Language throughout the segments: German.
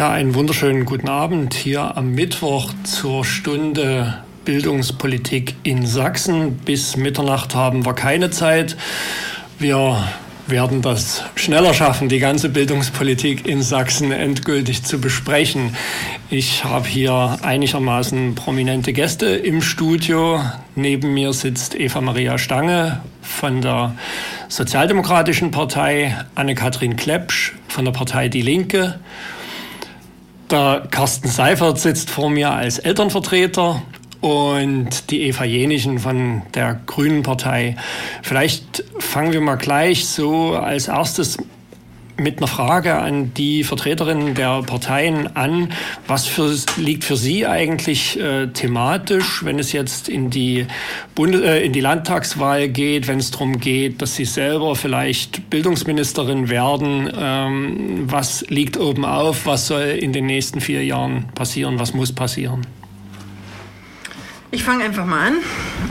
Ja, einen wunderschönen guten Abend hier am Mittwoch zur Stunde Bildungspolitik in Sachsen. Bis Mitternacht haben wir keine Zeit. Wir werden das schneller schaffen, die ganze Bildungspolitik in Sachsen endgültig zu besprechen. Ich habe hier einigermaßen prominente Gäste im Studio. Neben mir sitzt Eva Maria Stange von der Sozialdemokratischen Partei, Anne-Kathrin Klepsch von der Partei Die Linke. Der Carsten Seifert sitzt vor mir als Elternvertreter und die Eva Jenichen von der Grünen Partei. Vielleicht fangen wir mal gleich so als erstes mit einer Frage an die Vertreterinnen der Parteien an. Was für, liegt für Sie eigentlich äh, thematisch, wenn es jetzt in die, Bundes äh, in die Landtagswahl geht, wenn es darum geht, dass Sie selber vielleicht Bildungsministerin werden? Ähm, was liegt oben auf? Was soll in den nächsten vier Jahren passieren? Was muss passieren? Ich fange einfach mal an.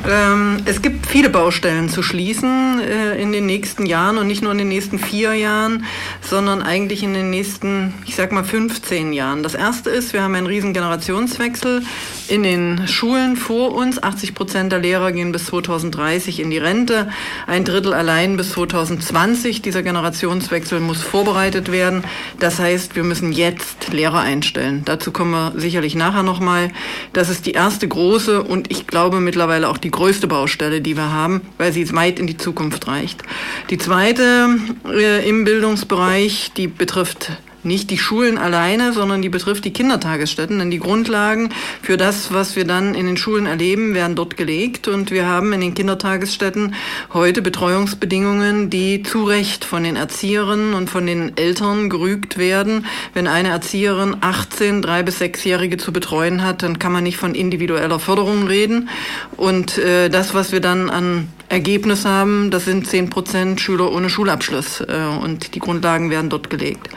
Ähm, es gibt viele Baustellen zu schließen äh, in den nächsten Jahren und nicht nur in den nächsten vier Jahren, sondern eigentlich in den nächsten, ich sag mal, 15 Jahren. Das erste ist, wir haben einen riesen Generationswechsel in den Schulen vor uns. 80 Prozent der Lehrer gehen bis 2030 in die Rente, ein Drittel allein bis 2020. Dieser Generationswechsel muss vorbereitet werden. Das heißt, wir müssen jetzt Lehrer einstellen. Dazu kommen wir sicherlich nachher nochmal. Das ist die erste große und ich glaube mittlerweile auch die größte Baustelle, die wir haben, weil sie weit in die Zukunft reicht. Die zweite äh, im Bildungsbereich, die betrifft nicht die Schulen alleine, sondern die betrifft die Kindertagesstätten. Denn die Grundlagen für das, was wir dann in den Schulen erleben, werden dort gelegt. Und wir haben in den Kindertagesstätten heute Betreuungsbedingungen, die zu Recht von den Erzieherinnen und von den Eltern gerügt werden. Wenn eine Erzieherin 18, drei bis sechsjährige zu betreuen hat, dann kann man nicht von individueller Förderung reden. Und äh, das, was wir dann an Ergebnis haben, das sind 10 Prozent Schüler ohne Schulabschluss. Äh, und die Grundlagen werden dort gelegt.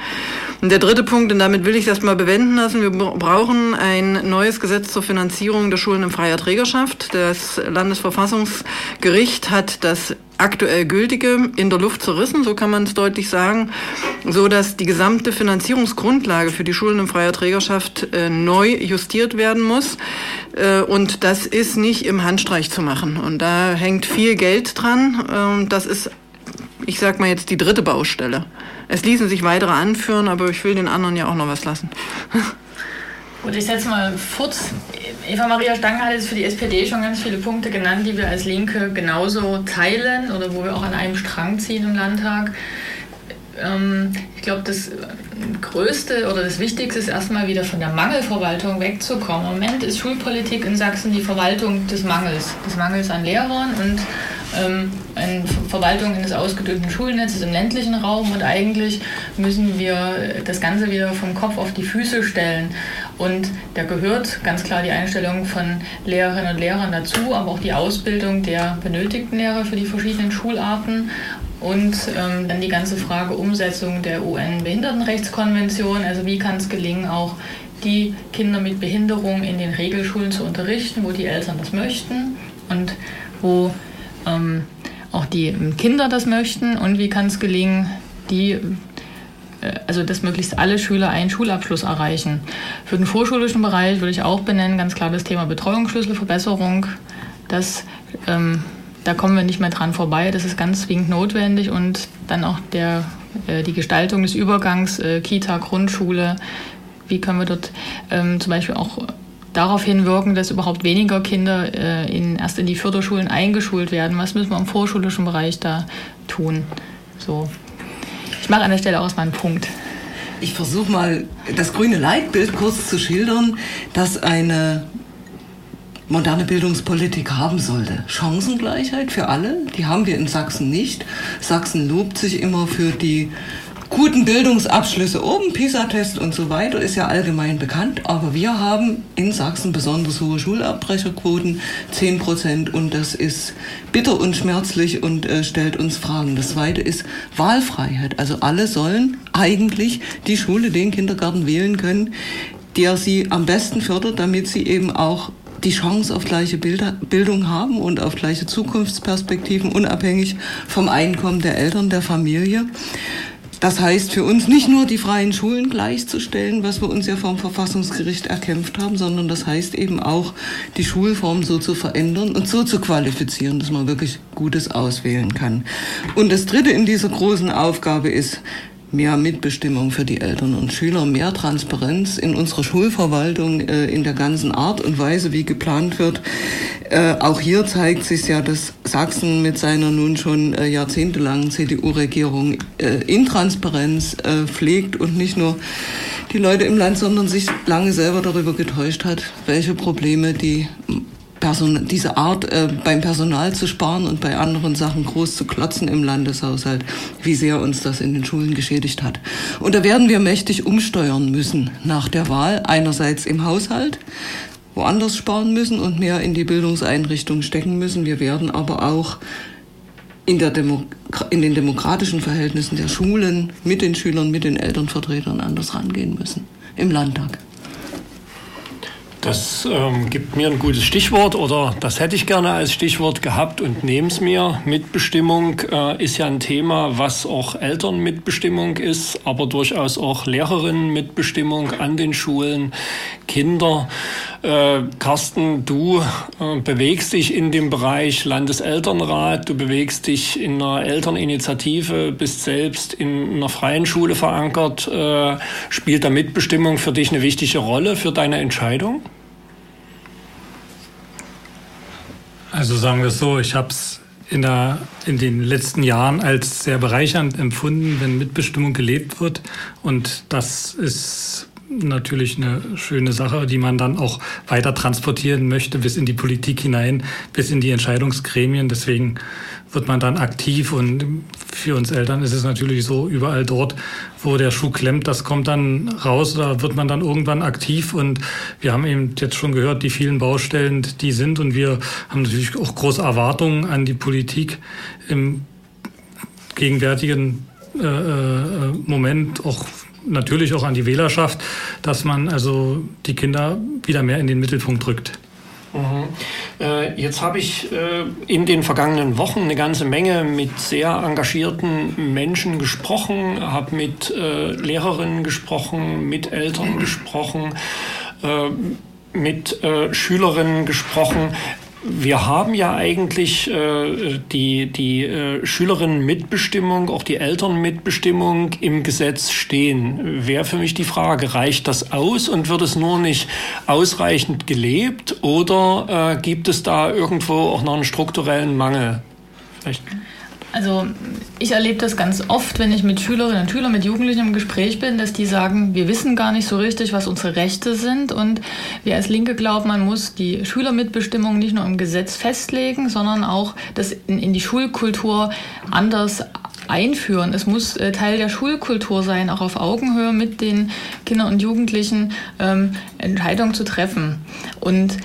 Und der dritte Punkt, und damit will ich das mal bewenden lassen, wir brauchen ein neues Gesetz zur Finanzierung der Schulen in freier Trägerschaft. Das Landesverfassungsgericht hat das aktuell gültige in der Luft zerrissen, so kann man es deutlich sagen, so dass die gesamte Finanzierungsgrundlage für die Schulen in freier Trägerschaft äh, neu justiert werden muss. Äh, und das ist nicht im Handstreich zu machen. Und da hängt viel Geld dran. Äh, das ist, ich sag mal jetzt, die dritte Baustelle. Es ließen sich weitere anführen, aber ich will den anderen ja auch noch was lassen. Gut, ich setze mal fort. Eva Maria Stange hat jetzt für die SPD schon ganz viele Punkte genannt, die wir als Linke genauso teilen oder wo wir auch an einem Strang ziehen im Landtag. Ähm, ich glaube, das Größte oder das Wichtigste ist erstmal wieder von der Mangelverwaltung wegzukommen. Im Moment ist Schulpolitik in Sachsen die Verwaltung des Mangels, des Mangels an Lehrern und ähm, eine Verwaltung eines ausgedünnten Schulnetzes im ländlichen Raum und eigentlich müssen wir das Ganze wieder vom Kopf auf die Füße stellen. Und da gehört ganz klar die Einstellung von Lehrerinnen und Lehrern dazu, aber auch die Ausbildung der benötigten Lehrer für die verschiedenen Schularten und ähm, dann die ganze Frage Umsetzung der UN-Behindertenrechtskonvention. Also wie kann es gelingen, auch die Kinder mit Behinderung in den Regelschulen zu unterrichten, wo die Eltern das möchten und wo ähm, auch die Kinder das möchten und wie kann es gelingen, die also dass möglichst alle Schüler einen Schulabschluss erreichen. Für den vorschulischen Bereich würde ich auch benennen, ganz klar das Thema Betreuungsschlüsselverbesserung. Das, ähm, da kommen wir nicht mehr dran vorbei. Das ist ganz zwingend notwendig und dann auch der, äh, die Gestaltung des Übergangs äh, Kita, Grundschule. Wie können wir dort ähm, zum Beispiel auch darauf hinwirken, dass überhaupt weniger Kinder äh, in, erst in die Förderschulen eingeschult werden. Was müssen wir im vorschulischen Bereich da tun? So. Ich mache an der Stelle auch erstmal einen Punkt. Ich versuche mal das grüne Leitbild kurz zu schildern, das eine moderne Bildungspolitik haben sollte. Chancengleichheit für alle, die haben wir in Sachsen nicht. Sachsen lobt sich immer für die guten Bildungsabschlüsse oben, PISA-Test und so weiter, ist ja allgemein bekannt. Aber wir haben in Sachsen besonders hohe Schulabbrecherquoten, 10 Prozent. Und das ist bitter und schmerzlich und äh, stellt uns Fragen. Das zweite ist Wahlfreiheit. Also alle sollen eigentlich die Schule, den Kindergarten wählen können, der sie am besten fördert, damit sie eben auch die Chance auf gleiche Bildung haben und auf gleiche Zukunftsperspektiven, unabhängig vom Einkommen der Eltern, der Familie. Das heißt für uns nicht nur die freien Schulen gleichzustellen, was wir uns ja vom Verfassungsgericht erkämpft haben, sondern das heißt eben auch, die Schulform so zu verändern und so zu qualifizieren, dass man wirklich Gutes auswählen kann. Und das Dritte in dieser großen Aufgabe ist, mehr Mitbestimmung für die Eltern und Schüler, mehr Transparenz in unserer Schulverwaltung äh, in der ganzen Art und Weise, wie geplant wird. Äh, auch hier zeigt sich ja, dass Sachsen mit seiner nun schon äh, jahrzehntelangen CDU-Regierung Intransparenz pflegt und nicht nur die Leute im Land, sondern sich lange selber darüber getäuscht hat, welche Probleme die Person, diese Art äh, beim Personal zu sparen und bei anderen Sachen groß zu klotzen im Landeshaushalt, wie sehr uns das in den Schulen geschädigt hat. Und da werden wir mächtig umsteuern müssen nach der Wahl. Einerseits im Haushalt, woanders sparen müssen und mehr in die Bildungseinrichtungen stecken müssen. Wir werden aber auch in, der Demo in den demokratischen Verhältnissen der Schulen mit den Schülern, mit den Elternvertretern anders rangehen müssen im Landtag. Das ähm, gibt mir ein gutes Stichwort oder das hätte ich gerne als Stichwort gehabt und nehme es mir. Mitbestimmung äh, ist ja ein Thema, was auch Elternmitbestimmung ist, aber durchaus auch Lehrerinnenmitbestimmung an den Schulen, Kinder. Äh, Carsten, du äh, bewegst dich in dem Bereich Landeselternrat, du bewegst dich in einer Elterninitiative, bist selbst in einer freien Schule verankert. Äh, spielt da Mitbestimmung für dich eine wichtige Rolle für deine Entscheidung? Also sagen wir es so, ich habe es in, in den letzten Jahren als sehr bereichernd empfunden, wenn Mitbestimmung gelebt wird. Und das ist natürlich eine schöne Sache, die man dann auch weiter transportieren möchte bis in die Politik hinein, bis in die Entscheidungsgremien. Deswegen wird man dann aktiv und für uns Eltern ist es natürlich so, überall dort, wo der Schuh klemmt, das kommt dann raus, da wird man dann irgendwann aktiv und wir haben eben jetzt schon gehört, die vielen Baustellen, die sind und wir haben natürlich auch große Erwartungen an die Politik im gegenwärtigen äh, äh Moment auch natürlich auch an die Wählerschaft, dass man also die Kinder wieder mehr in den Mittelpunkt rückt. Mhm. Äh, jetzt habe ich äh, in den vergangenen Wochen eine ganze Menge mit sehr engagierten Menschen gesprochen, habe mit äh, Lehrerinnen gesprochen, mit Eltern gesprochen, mit Schülerinnen gesprochen. Wir haben ja eigentlich äh, die, die äh, Schülerinnen-Mitbestimmung, auch die Eltern-Mitbestimmung im Gesetz stehen. Wäre für mich die Frage, reicht das aus und wird es nur nicht ausreichend gelebt oder äh, gibt es da irgendwo auch noch einen strukturellen Mangel? Vielleicht. Also ich erlebe das ganz oft, wenn ich mit Schülerinnen und Schülern, mit Jugendlichen im Gespräch bin, dass die sagen, wir wissen gar nicht so richtig, was unsere Rechte sind. Und wir als Linke glauben, man muss die Schülermitbestimmung nicht nur im Gesetz festlegen, sondern auch das in, in die Schulkultur anders einführen. Es muss äh, Teil der Schulkultur sein, auch auf Augenhöhe mit den Kindern und Jugendlichen ähm, Entscheidungen zu treffen. Und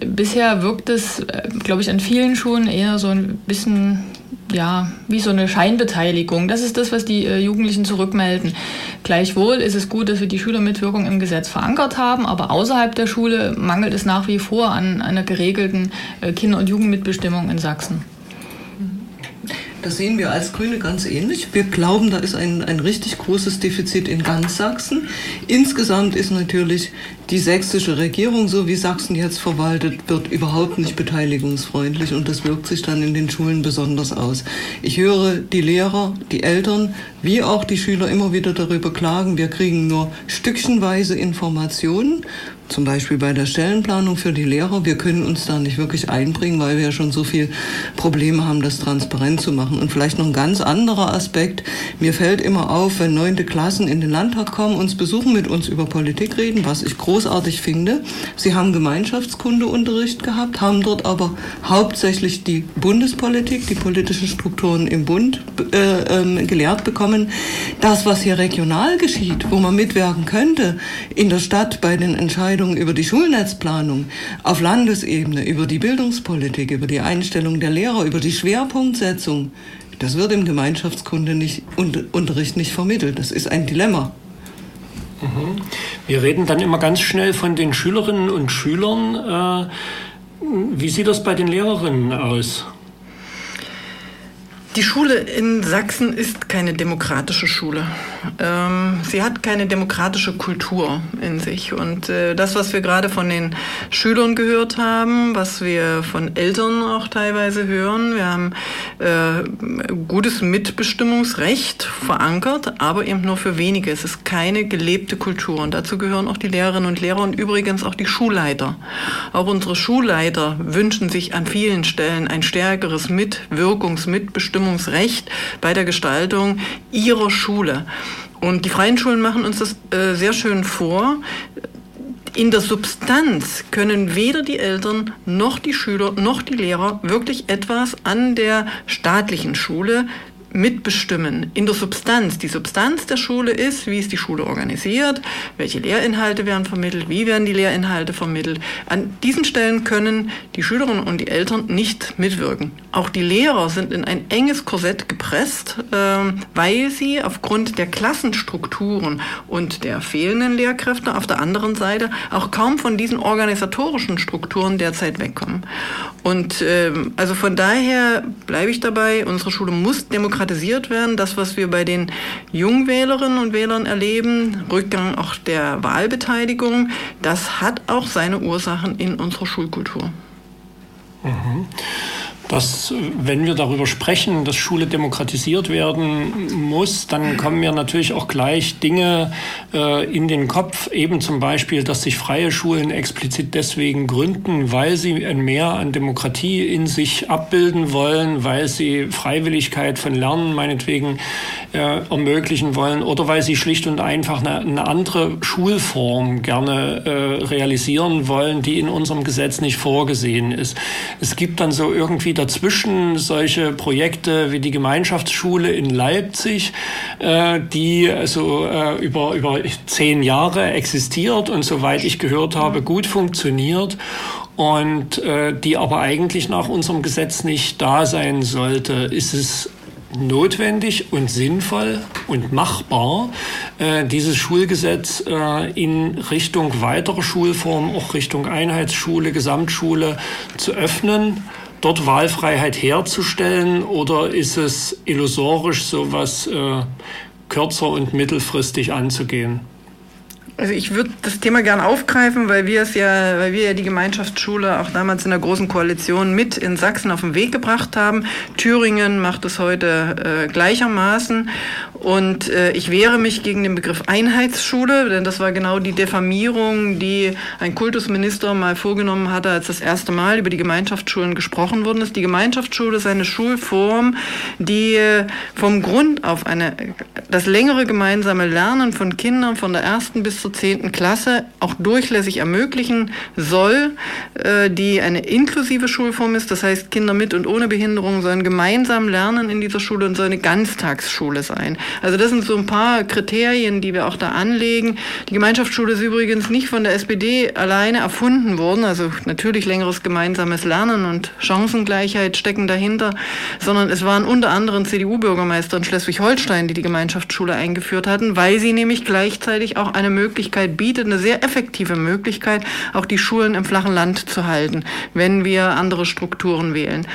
bisher wirkt es, äh, glaube ich, an vielen Schulen eher so ein bisschen ja, wie so eine Scheinbeteiligung. Das ist das, was die äh, Jugendlichen zurückmelden. Gleichwohl ist es gut, dass wir die Schülermitwirkung im Gesetz verankert haben, aber außerhalb der Schule mangelt es nach wie vor an einer geregelten äh, Kinder- und Jugendmitbestimmung in Sachsen. Das sehen wir als Grüne ganz ähnlich. Wir glauben, da ist ein, ein richtig großes Defizit in ganz Sachsen. Insgesamt ist natürlich die sächsische Regierung, so wie Sachsen jetzt verwaltet wird, überhaupt nicht beteiligungsfreundlich und das wirkt sich dann in den Schulen besonders aus. Ich höre die Lehrer, die Eltern wie auch die Schüler immer wieder darüber klagen, wir kriegen nur stückchenweise Informationen zum Beispiel bei der Stellenplanung für die Lehrer. Wir können uns da nicht wirklich einbringen, weil wir ja schon so viel Probleme haben, das transparent zu machen. Und vielleicht noch ein ganz anderer Aspekt. Mir fällt immer auf, wenn neunte Klassen in den Landtag kommen, uns besuchen, mit uns über Politik reden, was ich großartig finde. Sie haben Gemeinschaftskundeunterricht gehabt, haben dort aber hauptsächlich die Bundespolitik, die politischen Strukturen im Bund äh, äh, gelehrt bekommen. Das, was hier regional geschieht, wo man mitwirken könnte, in der Stadt bei den Entscheidungen, Entscheidungen über die Schulnetzplanung auf Landesebene, über die Bildungspolitik, über die Einstellung der Lehrer, über die Schwerpunktsetzung, das wird im Gemeinschaftskunde nicht, Unterricht nicht vermittelt. Das ist ein Dilemma. Mhm. Wir reden dann immer ganz schnell von den Schülerinnen und Schülern. Äh, wie sieht das bei den Lehrerinnen aus? Die Schule in Sachsen ist keine demokratische Schule. Ähm, sie hat keine demokratische Kultur in sich. Und äh, das, was wir gerade von den Schülern gehört haben, was wir von Eltern auch teilweise hören, wir haben äh, gutes Mitbestimmungsrecht verankert, aber eben nur für wenige. Es ist keine gelebte Kultur. Und dazu gehören auch die Lehrerinnen und Lehrer und übrigens auch die Schulleiter. Auch unsere Schulleiter wünschen sich an vielen Stellen ein stärkeres Mitwirkungs-, Mitbestimmungsrecht bei der Gestaltung ihrer Schule. Und die freien Schulen machen uns das äh, sehr schön vor. In der Substanz können weder die Eltern noch die Schüler noch die Lehrer wirklich etwas an der staatlichen Schule mitbestimmen in der Substanz. Die Substanz der Schule ist, wie ist die Schule organisiert, welche Lehrinhalte werden vermittelt, wie werden die Lehrinhalte vermittelt. An diesen Stellen können die Schülerinnen und die Eltern nicht mitwirken. Auch die Lehrer sind in ein enges Korsett gepresst, ähm, weil sie aufgrund der Klassenstrukturen und der fehlenden Lehrkräfte auf der anderen Seite auch kaum von diesen organisatorischen Strukturen derzeit wegkommen. Und ähm, also von daher bleibe ich dabei, unsere Schule muss demokratisiert werden. Das, was wir bei den Jungwählerinnen und Wählern erleben, Rückgang auch der Wahlbeteiligung, das hat auch seine Ursachen in unserer Schulkultur. Mhm dass wenn wir darüber sprechen, dass Schule demokratisiert werden muss, dann kommen mir natürlich auch gleich Dinge äh, in den Kopf, eben zum Beispiel, dass sich freie Schulen explizit deswegen gründen, weil sie ein Mehr an Demokratie in sich abbilden wollen, weil sie Freiwilligkeit von Lernen meinetwegen äh, ermöglichen wollen oder weil sie schlicht und einfach eine, eine andere Schulform gerne äh, realisieren wollen, die in unserem Gesetz nicht vorgesehen ist. Es gibt dann so irgendwie dazwischen solche Projekte wie die Gemeinschaftsschule in Leipzig, äh, die also äh, über, über zehn Jahre existiert und soweit ich gehört habe, gut funktioniert und äh, die aber eigentlich nach unserem Gesetz nicht da sein sollte. Ist es notwendig und sinnvoll und machbar, äh, dieses Schulgesetz äh, in Richtung weiterer Schulformen, auch Richtung Einheitsschule, Gesamtschule zu öffnen, dort Wahlfreiheit herzustellen oder ist es illusorisch, sowas äh, kürzer und mittelfristig anzugehen? Also ich würde das Thema gern aufgreifen, weil wir es ja, weil wir ja die Gemeinschaftsschule auch damals in der großen Koalition mit in Sachsen auf den Weg gebracht haben. Thüringen macht es heute äh, gleichermaßen und äh, ich wehre mich gegen den Begriff Einheitsschule, denn das war genau die Diffamierung, die ein Kultusminister mal vorgenommen hatte, als das erste Mal über die Gemeinschaftsschulen gesprochen worden ist. Die Gemeinschaftsschule ist eine Schulform, die äh, vom Grund auf eine das längere gemeinsame Lernen von Kindern von der ersten bis zur zehnten Klasse auch durchlässig ermöglichen soll, äh, die eine inklusive Schulform ist. Das heißt, Kinder mit und ohne Behinderung sollen gemeinsam lernen in dieser Schule und soll eine Ganztagsschule sein. Also das sind so ein paar Kriterien, die wir auch da anlegen. Die Gemeinschaftsschule ist übrigens nicht von der SPD alleine erfunden worden. Also natürlich längeres gemeinsames Lernen und Chancengleichheit stecken dahinter, sondern es waren unter anderem CDU-Bürgermeister in Schleswig-Holstein, die die Gemeinschaftsschule eingeführt hatten, weil sie nämlich gleichzeitig auch eine Möglichkeit bietet, eine sehr effektive Möglichkeit, auch die Schulen im flachen Land zu halten, wenn wir andere Strukturen wählen.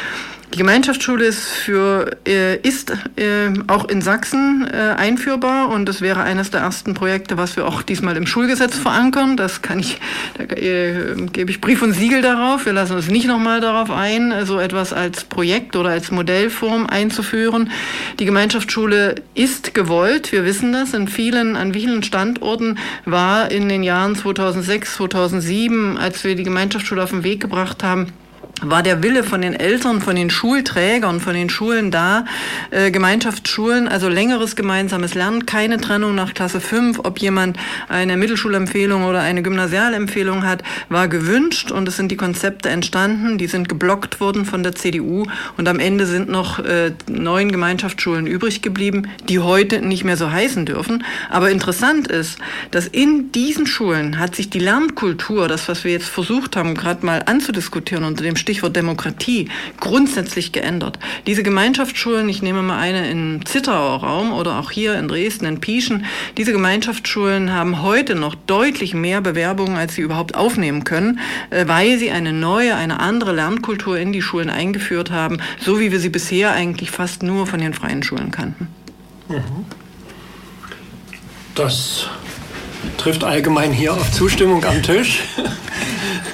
Die Gemeinschaftsschule ist, für, äh, ist äh, auch in Sachsen äh, einführbar und das wäre eines der ersten Projekte, was wir auch diesmal im Schulgesetz verankern. Das kann ich, da äh, gebe ich Brief und Siegel darauf. Wir lassen uns nicht nochmal darauf ein, so etwas als Projekt oder als Modellform einzuführen. Die Gemeinschaftsschule ist gewollt. Wir wissen das. In vielen, an vielen Standorten war in den Jahren 2006, 2007, als wir die Gemeinschaftsschule auf den Weg gebracht haben, war der Wille von den Eltern, von den Schulträgern, von den Schulen da, äh, Gemeinschaftsschulen, also längeres gemeinsames Lernen, keine Trennung nach Klasse 5, ob jemand eine Mittelschulempfehlung oder eine Gymnasialempfehlung hat, war gewünscht und es sind die Konzepte entstanden, die sind geblockt worden von der CDU und am Ende sind noch äh, neun Gemeinschaftsschulen übrig geblieben, die heute nicht mehr so heißen dürfen. Aber interessant ist, dass in diesen Schulen hat sich die Lernkultur, das was wir jetzt versucht haben, gerade mal anzudiskutieren unter dem Stichwort Demokratie, grundsätzlich geändert. Diese Gemeinschaftsschulen, ich nehme mal eine im Zittauer Raum oder auch hier in Dresden, in Pieschen, diese Gemeinschaftsschulen haben heute noch deutlich mehr Bewerbungen, als sie überhaupt aufnehmen können, äh, weil sie eine neue, eine andere Lernkultur in die Schulen eingeführt haben, so wie wir sie bisher eigentlich fast nur von den freien Schulen kannten. Mhm. Das trifft allgemein hier auf Zustimmung am Tisch.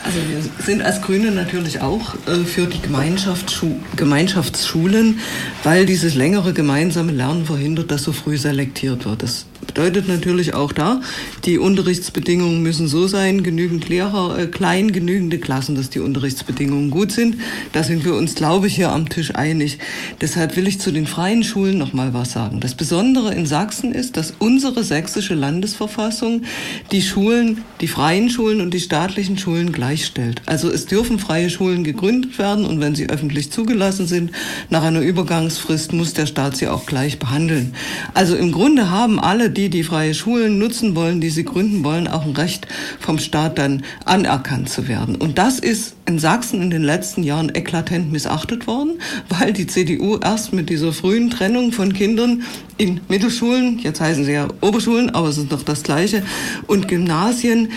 Also wir sind als Grüne natürlich auch äh, für die Gemeinschaftsschu Gemeinschaftsschulen, weil dieses längere gemeinsame Lernen verhindert, dass so früh selektiert wird. Das bedeutet natürlich auch da, die Unterrichtsbedingungen müssen so sein, genügend Lehrer, äh, klein, genügende Klassen, dass die Unterrichtsbedingungen gut sind. Da sind wir uns, glaube ich, hier am Tisch einig. Deshalb will ich zu den freien Schulen noch mal was sagen. Das Besondere in Sachsen ist, dass unsere sächsische Landesverfassung die Schulen, die freien Schulen und die staatlichen Schulen gleichstellt. Also es dürfen freie Schulen gegründet werden und wenn sie öffentlich zugelassen sind, nach einer Übergangsfrist muss der Staat sie auch gleich behandeln. Also im Grunde haben alle die, die freie Schulen nutzen wollen, die sie gründen wollen, auch ein Recht vom Staat dann anerkannt zu werden. Und das ist in Sachsen in den letzten Jahren eklatant missachtet worden, weil die CDU erst mit dieser frühen Trennung von Kindern in Mittelschulen, jetzt heißen sie ja Oberschulen, aber es ist doch das Gleiche, und Gymnasien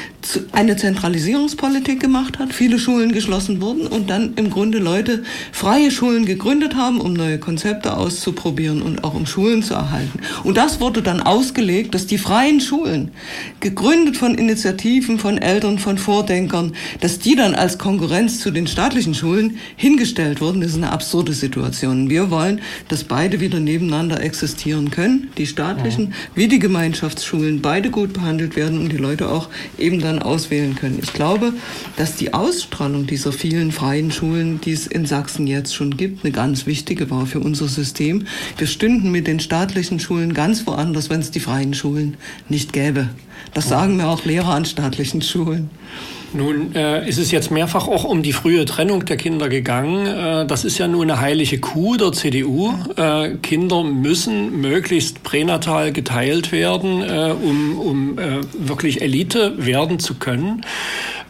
eine Zentralisierungspolitik gemacht hat, viele Schulen geschlossen wurden und dann im Grunde Leute freie Schulen gegründet haben, um neue Konzepte auszuprobieren und auch um Schulen zu erhalten. Und das wurde dann ausgelegt, dass die freien Schulen, gegründet von Initiativen, von Eltern, von Vordenkern, dass die dann als Konkurrenz zu den staatlichen Schulen hingestellt wurden. Ist eine absurde Situation. Wir wollen, dass beide wieder nebeneinander existieren können, die staatlichen wie die Gemeinschaftsschulen, beide gut behandelt werden und die Leute auch eben dann auswählen können. Ich glaube, dass die Ausstrahlung dieser vielen freien Schulen, die es in Sachsen jetzt schon gibt, eine ganz wichtige war für unser System. Wir stünden mit den staatlichen Schulen ganz woanders, wenn es die freien Schulen nicht gäbe. Das sagen mir auch Lehrer an staatlichen Schulen. Nun äh, ist es jetzt mehrfach auch um die frühe Trennung der Kinder gegangen. Äh, das ist ja nur eine heilige Kuh der CDU. Äh, Kinder müssen möglichst pränatal geteilt werden, äh, um, um äh, wirklich Elite werden zu können.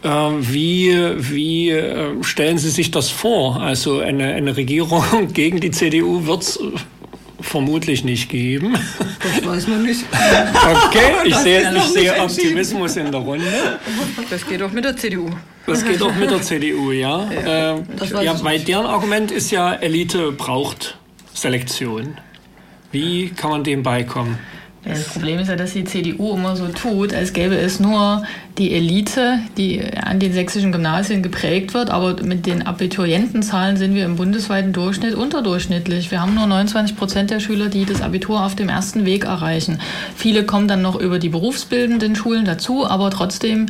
Äh, wie, wie stellen Sie sich das vor? Also eine, eine Regierung gegen die CDU wird es vermutlich nicht geben. Das weiß man nicht. Okay, ich sehe, ich sehe Optimismus in der Runde. Das geht auch mit der CDU. Das geht auch mit der CDU, ja. Ja, äh, ja weil deren Argument ist ja, Elite braucht Selektion. Wie kann man dem beikommen? Das Problem ist ja, dass die CDU immer so tut, als gäbe es nur die Elite, die an den sächsischen Gymnasien geprägt wird. Aber mit den Abiturientenzahlen sind wir im bundesweiten Durchschnitt unterdurchschnittlich. Wir haben nur 29 Prozent der Schüler, die das Abitur auf dem ersten Weg erreichen. Viele kommen dann noch über die berufsbildenden Schulen dazu, aber trotzdem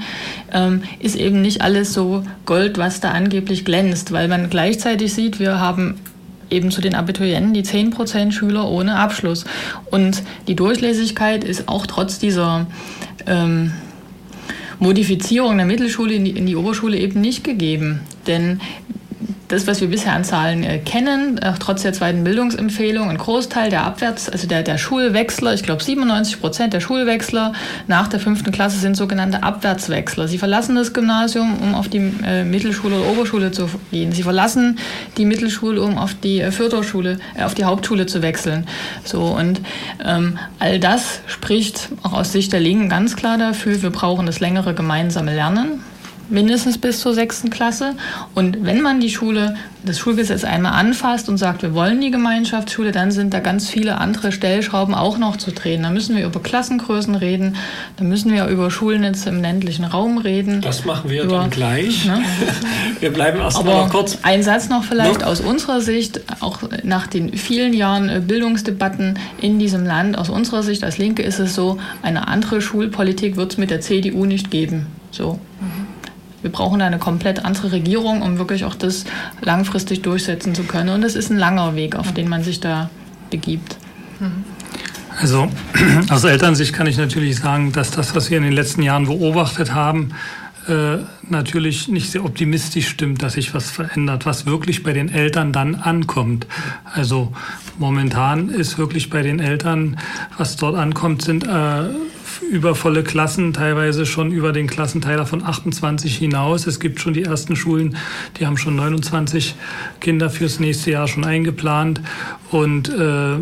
ähm, ist eben nicht alles so Gold, was da angeblich glänzt, weil man gleichzeitig sieht, wir haben eben zu den Abiturienten die 10% Schüler ohne Abschluss. Und die Durchlässigkeit ist auch trotz dieser ähm, Modifizierung der Mittelschule in die, in die Oberschule eben nicht gegeben. Denn das, was wir bisher an Zahlen äh, kennen, äh, trotz der zweiten Bildungsempfehlung, ein Großteil der Abwärts, also der, der Schulwechsler, ich glaube 97 Prozent der Schulwechsler nach der fünften Klasse sind sogenannte Abwärtswechsler. Sie verlassen das Gymnasium, um auf die äh, Mittelschule oder Oberschule zu gehen. Sie verlassen die Mittelschule, um auf die äh, Förderschule, äh, auf die Hauptschule zu wechseln. So und ähm, all das spricht auch aus Sicht der Linken ganz klar dafür, wir brauchen das längere gemeinsame Lernen mindestens bis zur sechsten Klasse. Und wenn man die Schule, das Schulgesetz einmal anfasst und sagt, wir wollen die Gemeinschaftsschule, dann sind da ganz viele andere Stellschrauben auch noch zu drehen. Da müssen wir über Klassengrößen reden, da müssen wir über Schulnetze im ländlichen Raum reden. Das machen wir über, dann gleich. Ne? Wir bleiben erst mal noch kurz. Ein Satz noch vielleicht no? aus unserer Sicht, auch nach den vielen Jahren äh, Bildungsdebatten in diesem Land, aus unserer Sicht als Linke ist es so, eine andere Schulpolitik wird es mit der CDU nicht geben. So. Mhm wir brauchen eine komplett andere Regierung, um wirklich auch das langfristig durchsetzen zu können. Und es ist ein langer Weg, auf den man sich da begibt. Also aus Elternsicht kann ich natürlich sagen, dass das, was wir in den letzten Jahren beobachtet haben, äh, natürlich nicht sehr optimistisch stimmt, dass sich was verändert, was wirklich bei den Eltern dann ankommt. Also momentan ist wirklich bei den Eltern, was dort ankommt, sind äh, übervolle Klassen, teilweise schon über den Klassenteiler von 28 hinaus. Es gibt schon die ersten Schulen, die haben schon 29 Kinder fürs nächste Jahr schon eingeplant. Und äh,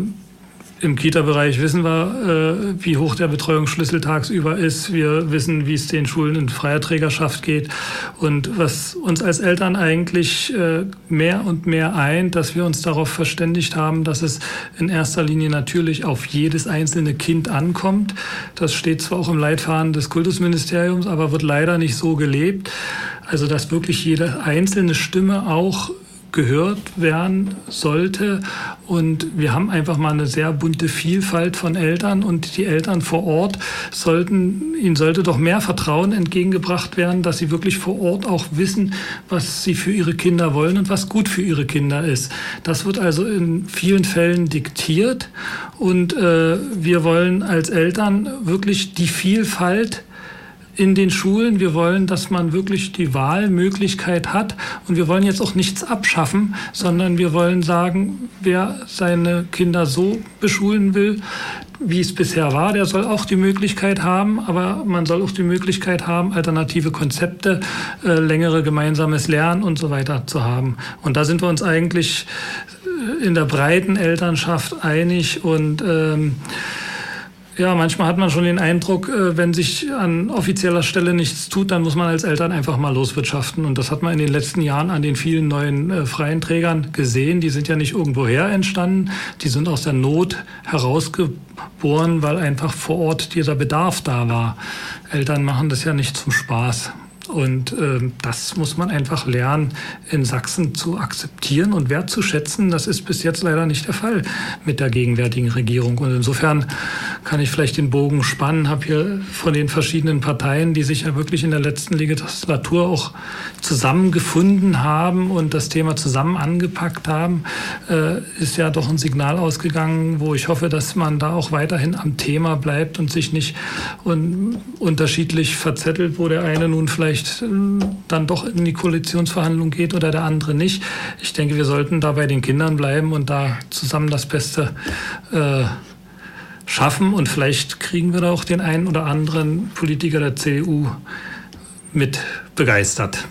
im Kita-Bereich wissen wir, äh, wie hoch der Betreuungsschlüssel tagsüber ist. Wir wissen, wie es den Schulen in freier Trägerschaft geht. Und was uns als Eltern eigentlich äh, mehr und mehr eint, dass wir uns darauf verständigt haben, dass es in erster Linie natürlich auf jedes einzelne Kind ankommt. Das steht zwar auch im Leitfaden des Kultusministeriums, aber wird leider nicht so gelebt. Also, dass wirklich jede einzelne Stimme auch gehört werden sollte. Und wir haben einfach mal eine sehr bunte Vielfalt von Eltern und die Eltern vor Ort sollten, ihnen sollte doch mehr Vertrauen entgegengebracht werden, dass sie wirklich vor Ort auch wissen, was sie für ihre Kinder wollen und was gut für ihre Kinder ist. Das wird also in vielen Fällen diktiert und äh, wir wollen als Eltern wirklich die Vielfalt in den Schulen. Wir wollen, dass man wirklich die Wahlmöglichkeit hat. Und wir wollen jetzt auch nichts abschaffen, sondern wir wollen sagen, wer seine Kinder so beschulen will, wie es bisher war, der soll auch die Möglichkeit haben, aber man soll auch die Möglichkeit haben, alternative Konzepte, äh, längere gemeinsames Lernen und so weiter zu haben. Und da sind wir uns eigentlich äh, in der breiten Elternschaft einig und ähm, ja, manchmal hat man schon den Eindruck, äh, wenn sich an offizieller Stelle nichts tut, dann muss man als Eltern einfach mal loswirtschaften. Und das hat man in den letzten Jahren an den vielen neuen äh, freien Trägern gesehen. Die sind ja nicht irgendwoher entstanden, die sind aus der Not herausgeboren, weil einfach vor Ort dieser Bedarf da war. Eltern machen das ja nicht zum Spaß. Und äh, das muss man einfach lernen, in Sachsen zu akzeptieren und wertzuschätzen. Das ist bis jetzt leider nicht der Fall mit der gegenwärtigen Regierung. Und insofern kann ich vielleicht den Bogen spannen, habe hier von den verschiedenen Parteien, die sich ja wirklich in der letzten Legislatur auch zusammengefunden haben und das Thema zusammen angepackt haben, äh, ist ja doch ein Signal ausgegangen, wo ich hoffe, dass man da auch weiterhin am Thema bleibt und sich nicht un unterschiedlich verzettelt, wo der eine nun vielleicht vielleicht äh, dann doch in die Koalitionsverhandlung geht oder der andere nicht. Ich denke, wir sollten da bei den Kindern bleiben und da zusammen das Beste äh, schaffen. Und vielleicht kriegen wir da auch den einen oder anderen Politiker der CDU mit begeistert.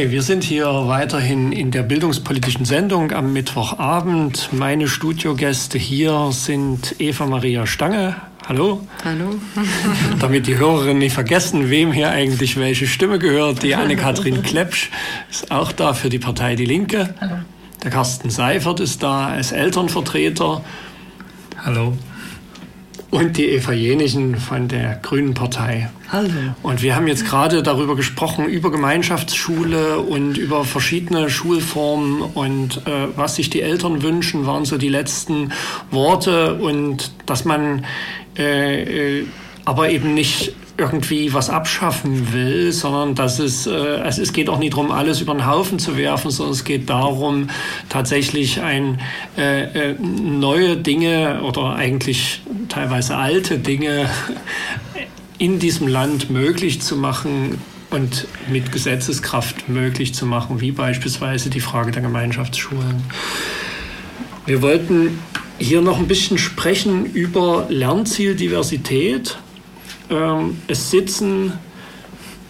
Okay, wir sind hier weiterhin in der bildungspolitischen Sendung am Mittwochabend. Meine Studiogäste hier sind Eva Maria Stange. Hallo. Hallo. Damit die Hörerinnen nicht vergessen, wem hier eigentlich welche Stimme gehört. Die Anne-Kathrin Klepsch ist auch da für die Partei Die Linke. Hallo. Der Carsten Seifert ist da als Elternvertreter. Hallo und die Eva Jenichen von der Grünen Partei. Hallo. Und wir haben jetzt gerade darüber gesprochen, über Gemeinschaftsschule und über verschiedene Schulformen und äh, was sich die Eltern wünschen, waren so die letzten Worte und dass man äh, äh aber eben nicht irgendwie was abschaffen will, sondern dass es, äh, also es geht auch nicht darum, alles über den Haufen zu werfen, sondern es geht darum, tatsächlich ein, äh, äh, neue Dinge oder eigentlich teilweise alte Dinge in diesem Land möglich zu machen und mit Gesetzeskraft möglich zu machen, wie beispielsweise die Frage der Gemeinschaftsschulen. Wir wollten hier noch ein bisschen sprechen über Lernzieldiversität es sitzen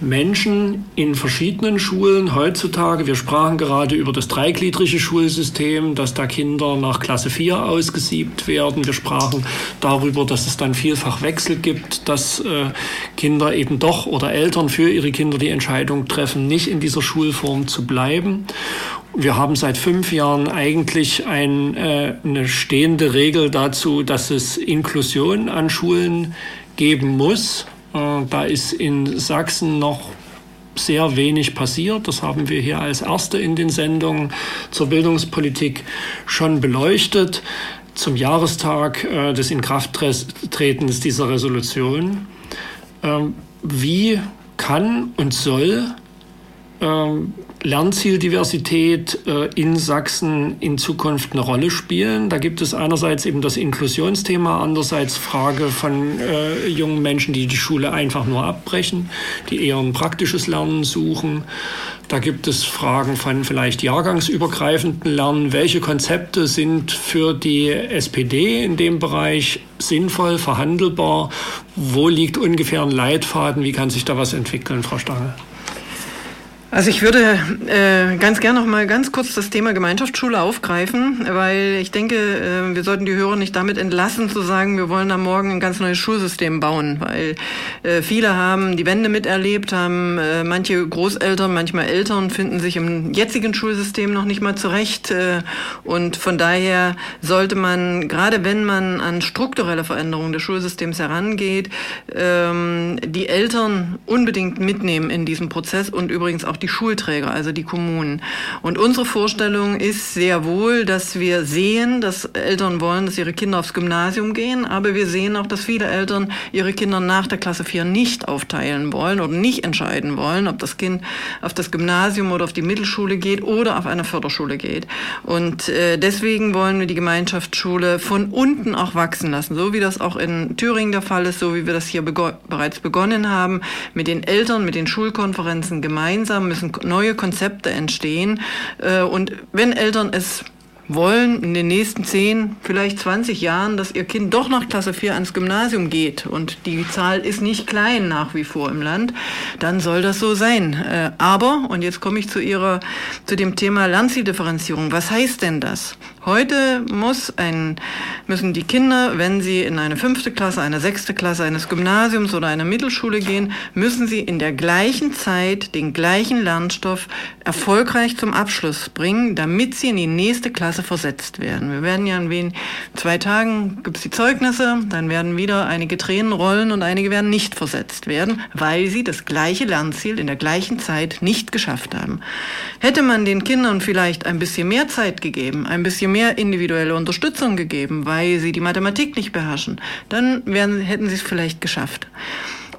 Menschen in verschiedenen Schulen heutzutage. Wir sprachen gerade über das dreigliedrige Schulsystem, dass da Kinder nach Klasse 4 ausgesiebt werden. Wir sprachen darüber, dass es dann vielfach Wechsel gibt, dass äh, Kinder eben doch oder Eltern für ihre Kinder die Entscheidung treffen, nicht in dieser Schulform zu bleiben. Wir haben seit fünf Jahren eigentlich ein, äh, eine stehende Regel dazu, dass es Inklusion an Schulen geben muss. Äh, da ist in Sachsen noch sehr wenig passiert. Das haben wir hier als Erste in den Sendungen zur Bildungspolitik schon beleuchtet zum Jahrestag äh, des Inkrafttretens dieser Resolution. Ähm, wie kann und soll ähm, Lernzieldiversität äh, in Sachsen in Zukunft eine Rolle spielen. Da gibt es einerseits eben das Inklusionsthema, andererseits Frage von äh, jungen Menschen, die die Schule einfach nur abbrechen, die eher ein praktisches Lernen suchen. Da gibt es Fragen von vielleicht jahrgangsübergreifenden Lernen. Welche Konzepte sind für die SPD in dem Bereich sinnvoll, verhandelbar? Wo liegt ungefähr ein Leitfaden? Wie kann sich da was entwickeln, Frau Stange? Also ich würde äh, ganz gerne noch mal ganz kurz das Thema Gemeinschaftsschule aufgreifen, weil ich denke, äh, wir sollten die Hörer nicht damit entlassen zu sagen, wir wollen da morgen ein ganz neues Schulsystem bauen, weil äh, viele haben die Wende miterlebt, haben äh, manche Großeltern, manchmal Eltern finden sich im jetzigen Schulsystem noch nicht mal zurecht äh, und von daher sollte man, gerade wenn man an strukturelle Veränderungen des Schulsystems herangeht, ähm, die Eltern unbedingt mitnehmen in diesem Prozess und übrigens auch die Schulträger, also die Kommunen. Und unsere Vorstellung ist sehr wohl, dass wir sehen, dass Eltern wollen, dass ihre Kinder aufs Gymnasium gehen, aber wir sehen auch, dass viele Eltern ihre Kinder nach der Klasse 4 nicht aufteilen wollen oder nicht entscheiden wollen, ob das Kind auf das Gymnasium oder auf die Mittelschule geht oder auf eine Förderschule geht. Und äh, deswegen wollen wir die Gemeinschaftsschule von unten auch wachsen lassen, so wie das auch in Thüringen der Fall ist, so wie wir das hier bereits begonnen haben, mit den Eltern, mit den Schulkonferenzen gemeinsam müssen neue Konzepte entstehen. Äh, und wenn Eltern es wollen in den nächsten 10, vielleicht 20 Jahren, dass ihr Kind doch nach Klasse 4 ans Gymnasium geht und die Zahl ist nicht klein nach wie vor im Land, dann soll das so sein. Äh, aber, und jetzt komme ich zu Ihrer, zu dem Thema Lernzieldifferenzierung. Was heißt denn das? Heute muss ein, müssen die Kinder, wenn sie in eine fünfte Klasse, eine sechste Klasse eines Gymnasiums oder einer Mittelschule gehen, müssen sie in der gleichen Zeit den gleichen Lernstoff erfolgreich zum Abschluss bringen, damit sie in die nächste Klasse versetzt werden. Wir werden ja in wen, zwei Tagen gibt's die Zeugnisse, dann werden wieder einige Tränen rollen und einige werden nicht versetzt werden, weil sie das gleiche Lernziel in der gleichen Zeit nicht geschafft haben. Hätte man den Kindern vielleicht ein bisschen mehr Zeit gegeben, ein bisschen mehr individuelle Unterstützung gegeben, weil sie die Mathematik nicht beherrschen, dann wären, hätten sie es vielleicht geschafft.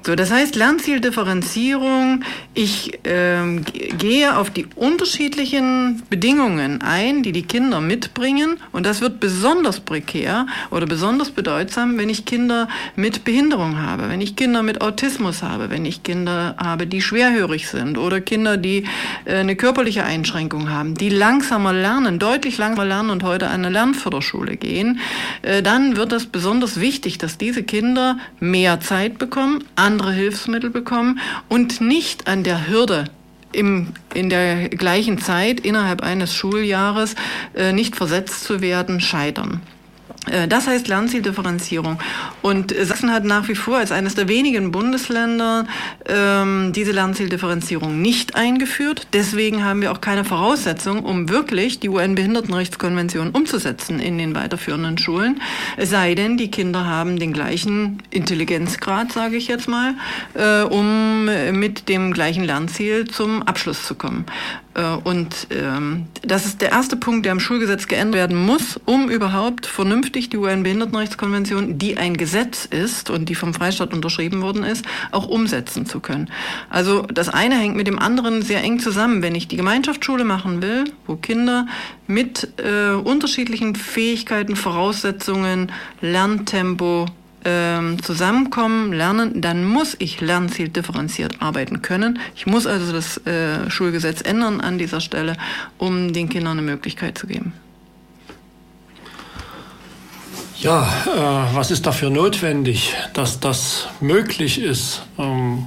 So, das heißt Lernzieldifferenzierung. Ich ähm, gehe auf die unterschiedlichen Bedingungen ein, die die Kinder mitbringen. Und das wird besonders prekär oder besonders bedeutsam, wenn ich Kinder mit Behinderung habe, wenn ich Kinder mit Autismus habe, wenn ich Kinder habe, die schwerhörig sind oder Kinder, die äh, eine körperliche Einschränkung haben, die langsamer lernen, deutlich langsamer lernen und heute an eine Lernförderschule gehen. Äh, dann wird es besonders wichtig, dass diese Kinder mehr Zeit bekommen, andere Hilfsmittel bekommen und nicht an der Hürde im, in der gleichen Zeit innerhalb eines Schuljahres äh, nicht versetzt zu werden, scheitern. Äh, das heißt Lernzieldifferenzierung. Und Sachsen hat nach wie vor als eines der wenigen Bundesländer ähm, diese Lernzieldifferenzierung nicht eingeführt. Deswegen haben wir auch keine Voraussetzung, um wirklich die UN-Behindertenrechtskonvention umzusetzen in den weiterführenden Schulen. Es sei denn, die Kinder haben den gleichen Intelligenzgrad, sage ich jetzt mal, äh, um mit dem gleichen Lernziel zum Abschluss zu kommen. Äh, und ähm, das ist der erste Punkt, der im Schulgesetz geändert werden muss, um überhaupt vernünftig die UN-Behindertenrechtskonvention, die ein Gesetz ist und die vom Freistaat unterschrieben worden ist, auch umsetzen zu können. Also das eine hängt mit dem anderen sehr eng zusammen. Wenn ich die Gemeinschaftsschule machen will, wo Kinder mit äh, unterschiedlichen Fähigkeiten, Voraussetzungen, Lerntempo, ähm, zusammenkommen, lernen, dann muss ich lernzieldifferenziert arbeiten können. Ich muss also das äh, Schulgesetz ändern an dieser Stelle, um den Kindern eine Möglichkeit zu geben. Ja, äh, was ist dafür notwendig, dass das möglich ist? Ähm,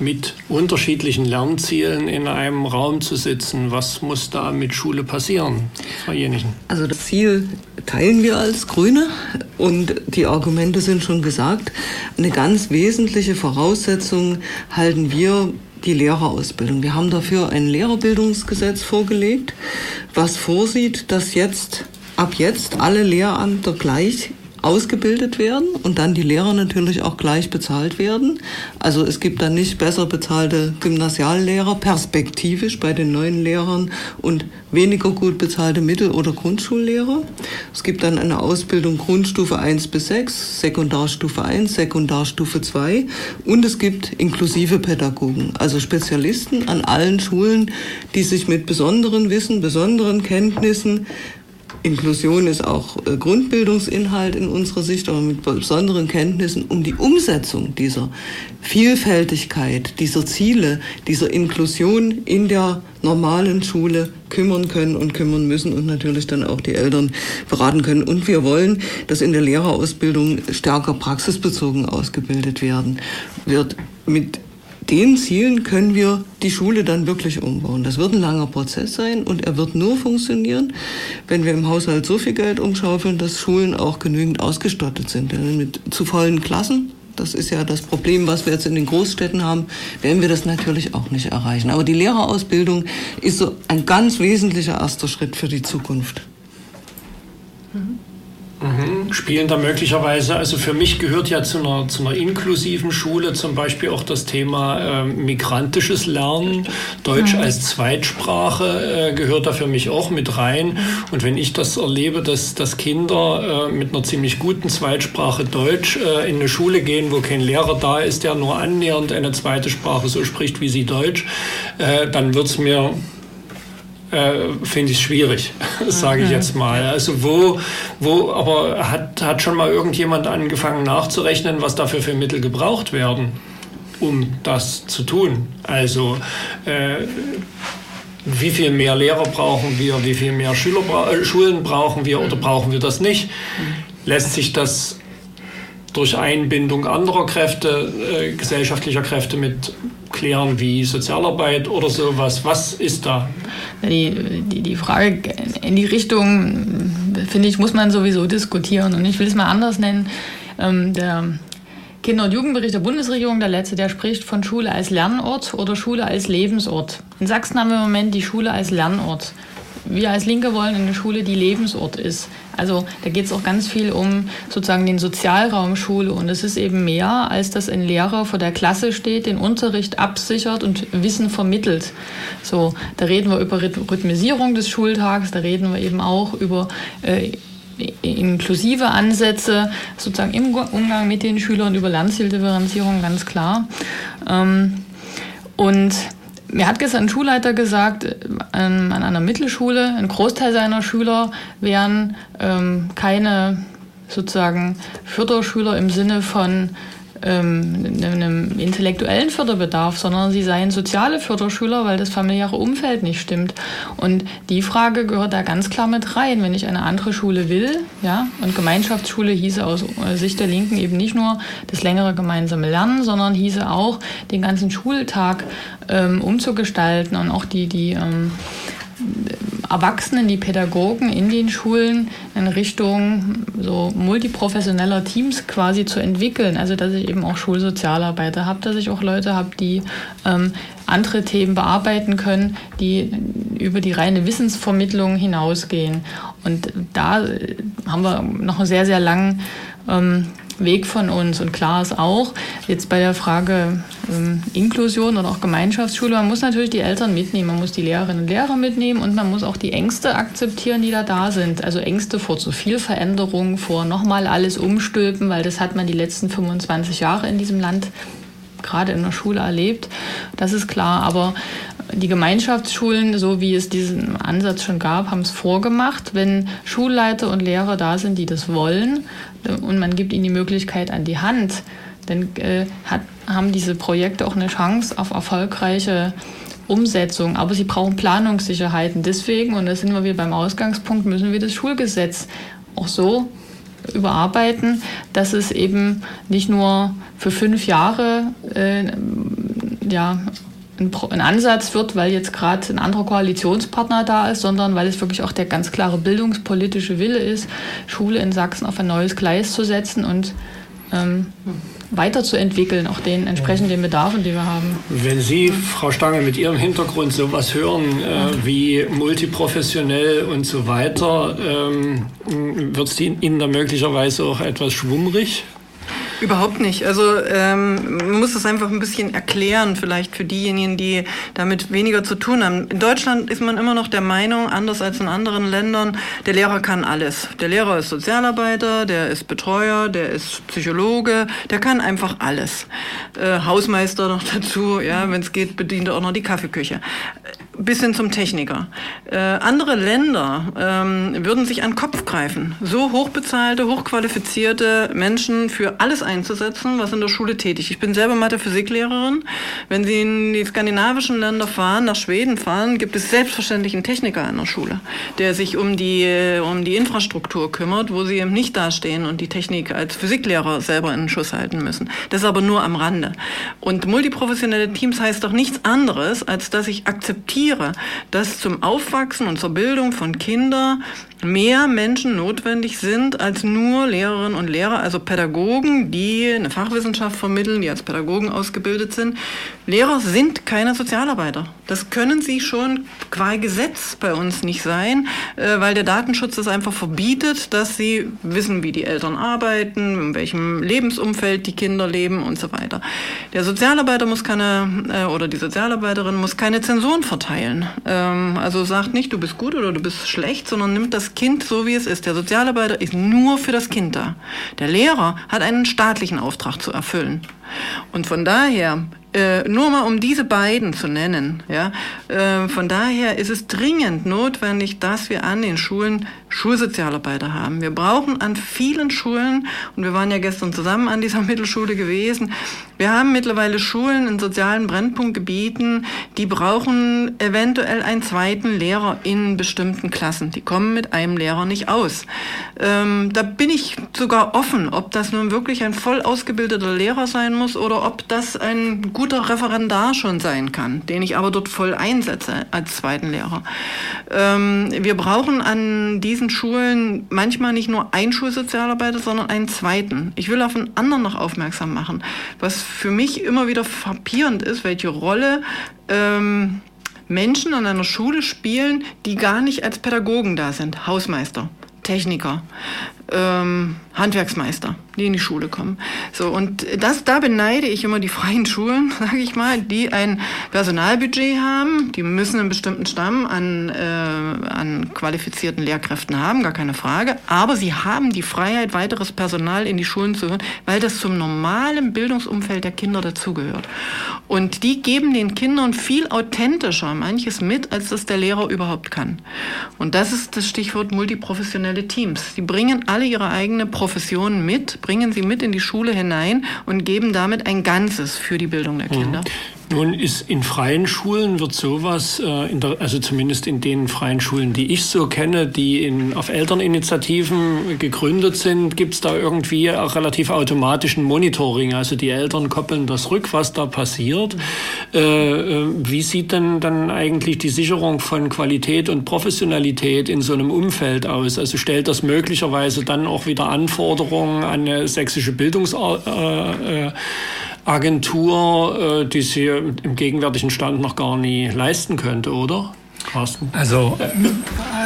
mit unterschiedlichen Lernzielen in einem Raum zu sitzen. Was muss da mit Schule passieren, Frau Jenichen? Also das Ziel teilen wir als Grüne und die Argumente sind schon gesagt. Eine ganz wesentliche Voraussetzung halten wir die Lehrerausbildung. Wir haben dafür ein Lehrerbildungsgesetz vorgelegt, was vorsieht, dass jetzt ab jetzt alle Lehramter gleich ausgebildet werden und dann die Lehrer natürlich auch gleich bezahlt werden. Also es gibt dann nicht besser bezahlte Gymnasiallehrer perspektivisch bei den neuen Lehrern und weniger gut bezahlte Mittel- oder Grundschullehrer. Es gibt dann eine Ausbildung Grundstufe 1 bis 6, Sekundarstufe 1, Sekundarstufe 2 und es gibt inklusive Pädagogen, also Spezialisten an allen Schulen, die sich mit besonderen Wissen, besonderen Kenntnissen Inklusion ist auch äh, Grundbildungsinhalt in unserer Sicht, aber mit besonderen Kenntnissen um die Umsetzung dieser Vielfältigkeit, dieser Ziele, dieser Inklusion in der normalen Schule kümmern können und kümmern müssen und natürlich dann auch die Eltern beraten können. Und wir wollen, dass in der Lehrerausbildung stärker praxisbezogen ausgebildet werden wird mit den Zielen können wir die Schule dann wirklich umbauen. Das wird ein langer Prozess sein und er wird nur funktionieren, wenn wir im Haushalt so viel Geld umschaufeln, dass Schulen auch genügend ausgestattet sind. Mit zu vollen Klassen, das ist ja das Problem, was wir jetzt in den Großstädten haben, werden wir das natürlich auch nicht erreichen. Aber die Lehrerausbildung ist so ein ganz wesentlicher erster Schritt für die Zukunft. Mhm. Mhm. Spielen da möglicherweise, also für mich gehört ja zu einer, zu einer inklusiven Schule zum Beispiel auch das Thema äh, migrantisches Lernen. Deutsch mhm. als Zweitsprache äh, gehört da für mich auch mit rein. Und wenn ich das erlebe, dass, dass Kinder äh, mit einer ziemlich guten Zweitsprache Deutsch äh, in eine Schule gehen, wo kein Lehrer da ist, der nur annähernd eine zweite Sprache so spricht wie sie Deutsch, äh, dann wird es mir äh, finde ich schwierig, sage ich jetzt mal. Also wo, wo, aber hat, hat schon mal irgendjemand angefangen nachzurechnen, was dafür für Mittel gebraucht werden, um das zu tun? Also äh, wie viel mehr Lehrer brauchen wir, wie viel mehr Schüler, äh, Schulen brauchen wir oder brauchen wir das nicht? Lässt sich das durch Einbindung anderer Kräfte, äh, gesellschaftlicher Kräfte mit klären, wie Sozialarbeit oder sowas. Was ist da? Die, die, die Frage in die Richtung, finde ich, muss man sowieso diskutieren. Und ich will es mal anders nennen. Ähm, der Kinder- und Jugendbericht der Bundesregierung, der letzte, der spricht von Schule als Lernort oder Schule als Lebensort. In Sachsen haben wir im Moment die Schule als Lernort wir als Linke wollen eine Schule, die Lebensort ist. Also da geht es auch ganz viel um sozusagen den Sozialraum Schule und es ist eben mehr, als dass ein Lehrer vor der Klasse steht, den Unterricht absichert und Wissen vermittelt. So, da reden wir über Rhythmisierung des Schultags, da reden wir eben auch über äh, inklusive Ansätze sozusagen im Umgang mit den Schülern über Lernzieldifferenzierung ganz klar. Ähm, und mir hat gestern ein Schulleiter gesagt, an, an einer Mittelschule, ein Großteil seiner Schüler wären ähm, keine sozusagen Förderschüler im Sinne von ähm, einem intellektuellen Förderbedarf, sondern sie seien soziale Förderschüler, weil das familiäre Umfeld nicht stimmt. Und die Frage gehört da ganz klar mit rein. Wenn ich eine andere Schule will, ja, und Gemeinschaftsschule hieße aus Sicht der Linken eben nicht nur das längere gemeinsame Lernen, sondern hieße auch den ganzen Schultag ähm, umzugestalten und auch die, die ähm, Erwachsenen, die Pädagogen in den Schulen in Richtung so multiprofessioneller Teams quasi zu entwickeln. Also dass ich eben auch Schulsozialarbeiter habe, dass ich auch Leute habe, die ähm, andere Themen bearbeiten können, die über die reine Wissensvermittlung hinausgehen. Und da haben wir noch einen sehr, sehr langen ähm, Weg von uns. Und klar ist auch, jetzt bei der Frage ähm, Inklusion oder auch Gemeinschaftsschule, man muss natürlich die Eltern mitnehmen, man muss die Lehrerinnen und Lehrer mitnehmen und man muss auch die Ängste akzeptieren, die da da sind. Also Ängste vor zu viel Veränderung, vor nochmal alles umstülpen, weil das hat man die letzten 25 Jahre in diesem Land gerade in der Schule erlebt. Das ist klar. Aber die Gemeinschaftsschulen, so wie es diesen Ansatz schon gab, haben es vorgemacht. Wenn Schulleiter und Lehrer da sind, die das wollen, und man gibt ihnen die Möglichkeit an die Hand, dann äh, hat, haben diese Projekte auch eine Chance auf erfolgreiche Umsetzung. Aber sie brauchen Planungssicherheiten. Deswegen, und da sind wir wieder beim Ausgangspunkt, müssen wir das Schulgesetz auch so überarbeiten, dass es eben nicht nur für fünf Jahre äh, ja, ein, ein, Ansatz wird, weil jetzt gerade ein anderer Koalitionspartner da ist, sondern weil es wirklich auch der ganz klare bildungspolitische Wille ist, Schule in Sachsen auf ein neues Gleis zu setzen und ähm, weiterzuentwickeln, auch den entsprechend den Bedarfen, die wir haben. Wenn Sie, Frau Stange, mit Ihrem Hintergrund sowas hören, äh, wie multiprofessionell und so weiter, ähm, wird es Ihnen da möglicherweise auch etwas schwummrig? Überhaupt nicht. Also ähm, man muss das einfach ein bisschen erklären, vielleicht für diejenigen, die damit weniger zu tun haben. In Deutschland ist man immer noch der Meinung, anders als in anderen Ländern, der Lehrer kann alles. Der Lehrer ist Sozialarbeiter, der ist Betreuer, der ist Psychologe, der kann einfach alles. Äh, Hausmeister noch dazu, ja, wenn es geht, bedient er auch noch die Kaffeeküche bis hin zum Techniker. Äh, andere Länder ähm, würden sich an den Kopf greifen, so hochbezahlte, hochqualifizierte Menschen für alles einzusetzen, was in der Schule tätig. Ich bin selber Mathe-Physiklehrerin. Wenn Sie in die skandinavischen Länder fahren, nach Schweden fahren, gibt es selbstverständlich einen Techniker in der Schule, der sich um die, äh, um die Infrastruktur kümmert, wo sie eben nicht dastehen und die Technik als Physiklehrer selber in den Schuss halten müssen. Das ist aber nur am Rande. Und multiprofessionelle Teams heißt doch nichts anderes, als dass ich akzeptiere, dass zum Aufwachsen und zur Bildung von Kindern mehr Menschen notwendig sind als nur Lehrerinnen und Lehrer, also Pädagogen, die eine Fachwissenschaft vermitteln, die als Pädagogen ausgebildet sind. Lehrer sind keine Sozialarbeiter. Das können sie schon qua Gesetz bei uns nicht sein, äh, weil der Datenschutz es einfach verbietet, dass sie wissen, wie die Eltern arbeiten, in welchem Lebensumfeld die Kinder leben und so weiter. Der Sozialarbeiter muss keine, äh, oder die Sozialarbeiterin muss keine Zensuren verteilen. Ähm, also sagt nicht, du bist gut oder du bist schlecht, sondern nimmt das Kind so, wie es ist. Der Sozialarbeiter ist nur für das Kind da. Der Lehrer hat einen staatlichen Auftrag zu erfüllen. Und von daher äh, nur mal um diese beiden zu nennen, ja, äh, von daher ist es dringend notwendig, dass wir an den Schulen Schulsozialarbeiter haben. Wir brauchen an vielen Schulen, und wir waren ja gestern zusammen an dieser Mittelschule gewesen, wir haben mittlerweile Schulen in sozialen Brennpunktgebieten, die brauchen eventuell einen zweiten Lehrer in bestimmten Klassen. Die kommen mit einem Lehrer nicht aus. Ähm, da bin ich sogar offen, ob das nun wirklich ein voll ausgebildeter Lehrer sein muss oder ob das ein guter Referendar schon sein kann, den ich aber dort voll einsetze als zweiten Lehrer. Ähm, wir brauchen an diesen Schulen manchmal nicht nur einen Schulsozialarbeiter, sondern einen zweiten. Ich will auf einen anderen noch aufmerksam machen, was für mich immer wieder frappierend ist, welche Rolle ähm, Menschen an einer Schule spielen, die gar nicht als Pädagogen da sind. Hausmeister, Techniker, ähm, Handwerksmeister, die in die Schule kommen. So und das, da beneide ich immer die freien Schulen, sage ich mal, die ein Personalbudget haben. Die müssen einen bestimmten Stamm an, äh, an qualifizierten Lehrkräften haben, gar keine Frage. Aber sie haben die Freiheit, weiteres Personal in die Schulen zu hören, weil das zum normalen Bildungsumfeld der Kinder dazugehört. Und die geben den Kindern viel authentischer manches mit, als das der Lehrer überhaupt kann. Und das ist das Stichwort multiprofessionelle Teams. Die bringen alle ihre eigene Profession mit, bringen sie mit in die Schule hinein und geben damit ein Ganzes für die Bildung der Kinder. Mhm. Nun ist in freien Schulen wird sowas, äh, der, also zumindest in den freien Schulen, die ich so kenne, die in, auf Elterninitiativen gegründet sind, gibt es da irgendwie auch relativ automatischen Monitoring. Also die Eltern koppeln das rück, was da passiert. Äh, äh, wie sieht denn dann eigentlich die Sicherung von Qualität und Professionalität in so einem Umfeld aus? Also stellt das möglicherweise dann auch wieder Anforderungen an eine sächsische Bildungs äh, äh Agentur, äh, die sie im gegenwärtigen Stand noch gar nie leisten könnte, oder? Carsten? Also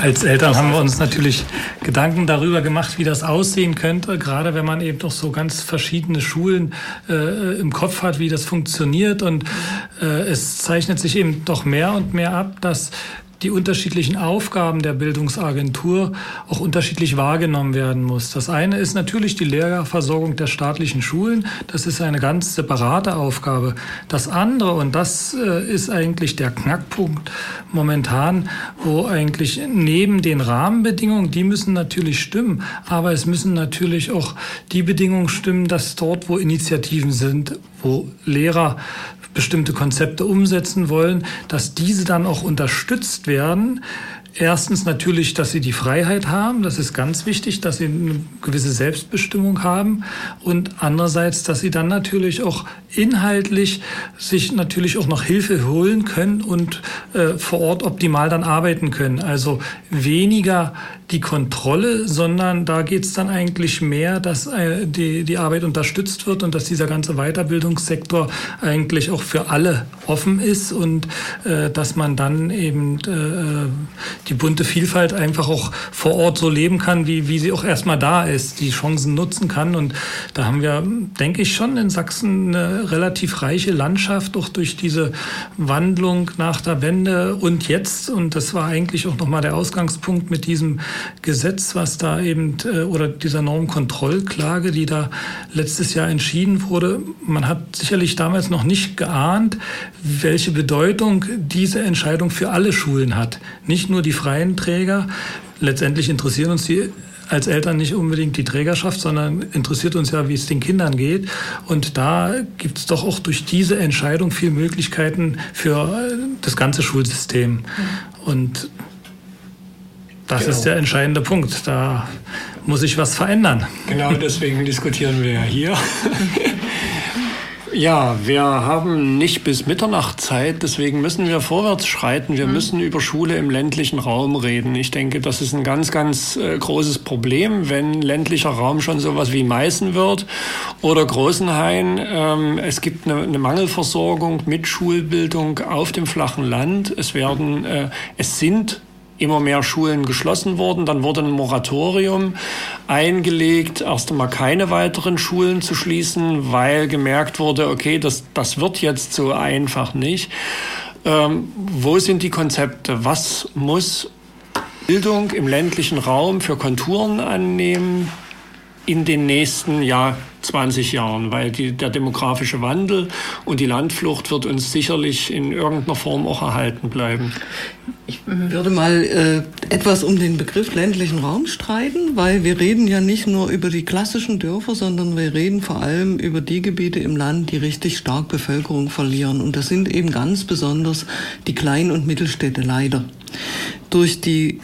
als Eltern haben wir uns natürlich Gedanken darüber gemacht, wie das aussehen könnte, gerade wenn man eben doch so ganz verschiedene Schulen äh, im Kopf hat, wie das funktioniert. Und äh, es zeichnet sich eben doch mehr und mehr ab, dass die unterschiedlichen Aufgaben der Bildungsagentur auch unterschiedlich wahrgenommen werden muss. Das eine ist natürlich die Lehrerversorgung der staatlichen Schulen. Das ist eine ganz separate Aufgabe. Das andere, und das äh, ist eigentlich der Knackpunkt momentan, wo eigentlich neben den Rahmenbedingungen, die müssen natürlich stimmen, aber es müssen natürlich auch die Bedingungen stimmen, dass dort, wo Initiativen sind, wo Lehrer bestimmte Konzepte umsetzen wollen, dass diese dann auch unterstützt werden. Erstens natürlich, dass sie die Freiheit haben, das ist ganz wichtig, dass sie eine gewisse Selbstbestimmung haben und andererseits, dass sie dann natürlich auch inhaltlich sich natürlich auch noch Hilfe holen können und äh, vor Ort optimal dann arbeiten können. Also weniger die Kontrolle, sondern da geht es dann eigentlich mehr, dass äh, die, die Arbeit unterstützt wird und dass dieser ganze Weiterbildungssektor eigentlich auch für alle offen ist und äh, dass man dann eben äh, die bunte Vielfalt einfach auch vor Ort so leben kann, wie, wie sie auch erstmal da ist, die Chancen nutzen kann. Und da haben wir, denke ich, schon in Sachsen eine relativ reiche Landschaft, auch durch diese Wandlung nach der Wende und jetzt. Und das war eigentlich auch nochmal der Ausgangspunkt mit diesem Gesetz, was da eben, äh, oder dieser Normkontrollklage, die da letztes Jahr entschieden wurde. Man hat sicherlich damals noch nicht geahnt, welche Bedeutung diese Entscheidung für alle Schulen hat. Nicht nur die freien Träger. Letztendlich interessieren uns die als Eltern nicht unbedingt die Trägerschaft, sondern interessiert uns ja, wie es den Kindern geht. Und da gibt es doch auch durch diese Entscheidung viel Möglichkeiten für das ganze Schulsystem. Und das genau. ist der entscheidende Punkt. Da muss sich was verändern. Genau deswegen diskutieren wir ja hier. Ja, wir haben nicht bis Mitternacht Zeit, deswegen müssen wir vorwärts schreiten. Wir mhm. müssen über Schule im ländlichen Raum reden. Ich denke, das ist ein ganz, ganz äh, großes Problem, wenn ländlicher Raum schon sowas wie Meißen wird oder Großenhain. Ähm, es gibt eine, eine, Mangelversorgung mit Schulbildung auf dem flachen Land. Es werden, äh, es sind immer mehr Schulen geschlossen wurden. Dann wurde ein Moratorium eingelegt, erst einmal keine weiteren Schulen zu schließen, weil gemerkt wurde, okay, das, das wird jetzt so einfach nicht. Ähm, wo sind die Konzepte? Was muss Bildung im ländlichen Raum für Konturen annehmen in den nächsten Jahr 20 Jahren, weil die, der demografische Wandel und die Landflucht wird uns sicherlich in irgendeiner Form auch erhalten bleiben. Ich würde mal äh, etwas um den Begriff ländlichen Raum streiten, weil wir reden ja nicht nur über die klassischen Dörfer, sondern wir reden vor allem über die Gebiete im Land, die richtig stark Bevölkerung verlieren. Und das sind eben ganz besonders die Klein- und Mittelstädte leider. Durch die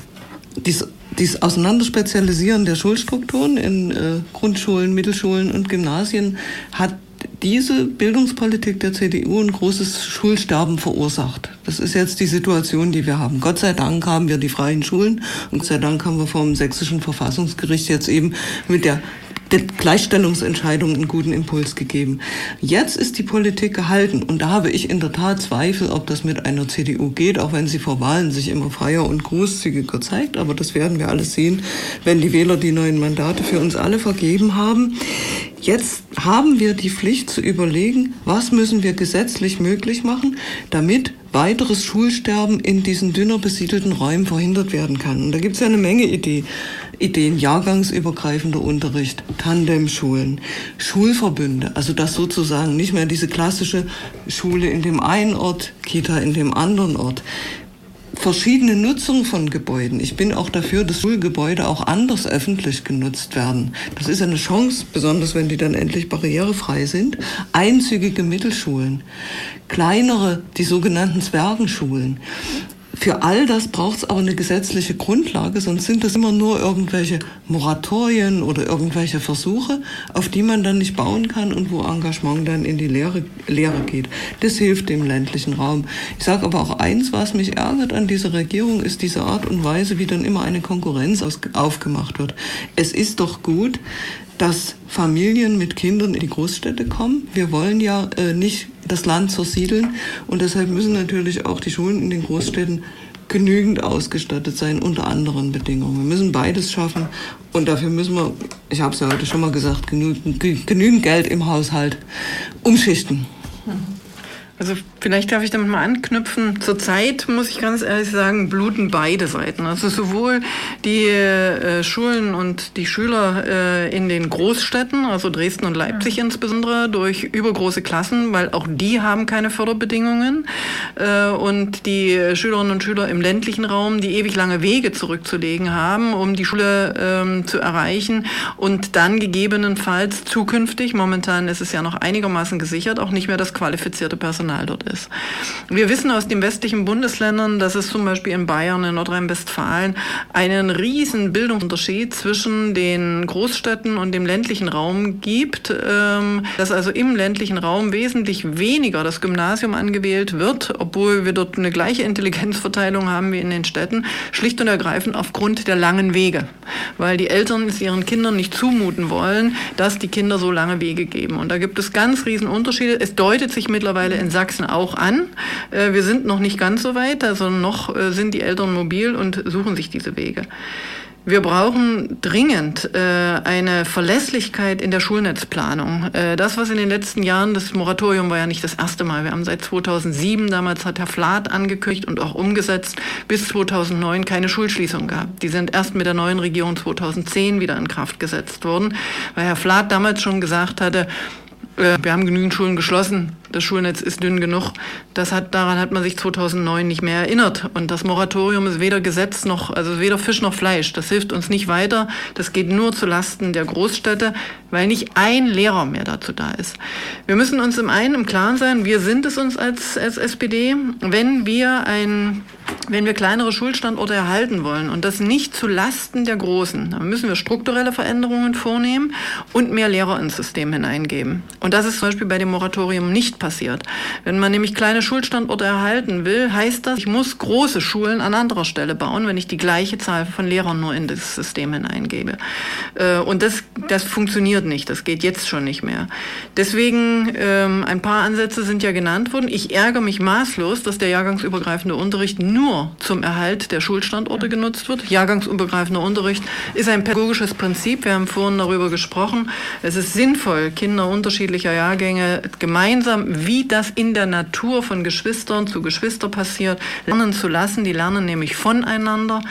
dies dieses Auseinanderspezialisieren der Schulstrukturen in äh, Grundschulen, Mittelschulen und Gymnasien hat diese Bildungspolitik der CDU ein großes Schulsterben verursacht. Das ist jetzt die Situation, die wir haben. Gott sei Dank haben wir die freien Schulen und Gott sei Dank haben wir vom sächsischen Verfassungsgericht jetzt eben mit der der Gleichstellungsentscheidung einen guten Impuls gegeben. Jetzt ist die Politik gehalten und da habe ich in der Tat Zweifel, ob das mit einer CDU geht, auch wenn sie vor Wahlen sich immer freier und großzügiger zeigt. Aber das werden wir alles sehen, wenn die Wähler die neuen Mandate für uns alle vergeben haben. Jetzt haben wir die Pflicht zu überlegen, was müssen wir gesetzlich möglich machen, damit weiteres Schulsterben in diesen dünner besiedelten Räumen verhindert werden kann. Und da gibt es ja eine Menge Ideen. Ideen, jahrgangsübergreifender Unterricht, Tandemschulen, Schulverbünde, also dass sozusagen nicht mehr diese klassische Schule in dem einen Ort, Kita in dem anderen Ort. Verschiedene Nutzung von Gebäuden. Ich bin auch dafür, dass Schulgebäude auch anders öffentlich genutzt werden. Das ist eine Chance, besonders wenn die dann endlich barrierefrei sind. Einzügige Mittelschulen, kleinere, die sogenannten Zwergenschulen. Für all das braucht es aber eine gesetzliche Grundlage, sonst sind das immer nur irgendwelche Moratorien oder irgendwelche Versuche, auf die man dann nicht bauen kann und wo Engagement dann in die Lehre, Lehre geht. Das hilft dem ländlichen Raum. Ich sage aber auch eins, was mich ärgert an dieser Regierung, ist diese Art und Weise, wie dann immer eine Konkurrenz aus, aufgemacht wird. Es ist doch gut, dass Familien mit Kindern in die Großstädte kommen. Wir wollen ja äh, nicht das Land zersiedeln und deshalb müssen natürlich auch die Schulen in den Großstädten genügend ausgestattet sein unter anderen Bedingungen. Wir müssen beides schaffen und dafür müssen wir, ich habe es ja heute schon mal gesagt, genügend, genügend Geld im Haushalt umschichten. Also vielleicht darf ich damit mal anknüpfen. Zurzeit muss ich ganz ehrlich sagen, bluten beide Seiten. Also sowohl die äh, Schulen und die Schüler äh, in den Großstädten, also Dresden und Leipzig ja. insbesondere, durch übergroße Klassen, weil auch die haben keine Förderbedingungen. Äh, und die Schülerinnen und Schüler im ländlichen Raum, die ewig lange Wege zurückzulegen haben, um die Schule ähm, zu erreichen und dann gegebenenfalls zukünftig, momentan ist es ja noch einigermaßen gesichert, auch nicht mehr das qualifizierte Personal Personal dort ist. Wir wissen aus den westlichen Bundesländern, dass es zum Beispiel in Bayern, in Nordrhein-Westfalen einen riesen Bildungsunterschied zwischen den Großstädten und dem ländlichen Raum gibt, ähm, dass also im ländlichen Raum wesentlich weniger das Gymnasium angewählt wird, obwohl wir dort eine gleiche Intelligenzverteilung haben wie in den Städten, schlicht und ergreifend aufgrund der langen Wege, weil die Eltern es ihren Kindern nicht zumuten wollen, dass die Kinder so lange Wege geben. Und da gibt es ganz riesen Unterschiede. Es deutet sich mittlerweile in Sachsen Sachsen auch an. Äh, wir sind noch nicht ganz so weit, also noch äh, sind die Eltern mobil und suchen sich diese Wege. Wir brauchen dringend äh, eine Verlässlichkeit in der Schulnetzplanung. Äh, das, was in den letzten Jahren, das Moratorium war ja nicht das erste Mal. Wir haben seit 2007, damals hat Herr Flath angekündigt und auch umgesetzt, bis 2009 keine Schulschließung gehabt. Die sind erst mit der neuen Regierung 2010 wieder in Kraft gesetzt worden, weil Herr Flath damals schon gesagt hatte, äh, wir haben genügend Schulen geschlossen. Das Schulnetz ist dünn genug. Das hat, daran hat man sich 2009 nicht mehr erinnert. Und das Moratorium ist weder Gesetz noch, also weder Fisch noch Fleisch. Das hilft uns nicht weiter. Das geht nur zu Lasten der Großstädte, weil nicht ein Lehrer mehr dazu da ist. Wir müssen uns im einen im Klaren sein, wir sind es uns als, als SPD, wenn wir ein wenn wir kleinere Schulstandorte erhalten wollen und das nicht zu Lasten der Großen, dann müssen wir strukturelle Veränderungen vornehmen und mehr Lehrer ins System hineingeben. Und das ist zum Beispiel bei dem Moratorium nicht passiert. Wenn man nämlich kleine Schulstandorte erhalten will, heißt das, ich muss große Schulen an anderer Stelle bauen, wenn ich die gleiche Zahl von Lehrern nur in das System hineingebe. Äh, und das, das funktioniert nicht. Das geht jetzt schon nicht mehr. Deswegen, ähm, ein paar Ansätze sind ja genannt worden. Ich ärgere mich maßlos, dass der jahrgangsübergreifende Unterricht nur zum Erhalt der Schulstandorte genutzt wird. Jahrgangsübergreifender Unterricht ist ein pädagogisches Prinzip. Wir haben vorhin darüber gesprochen. Es ist sinnvoll, Kinder unterschiedlicher Jahrgänge gemeinsam wie das in der Natur von Geschwistern zu Geschwister passiert, lernen zu lassen. Die lernen nämlich voneinander.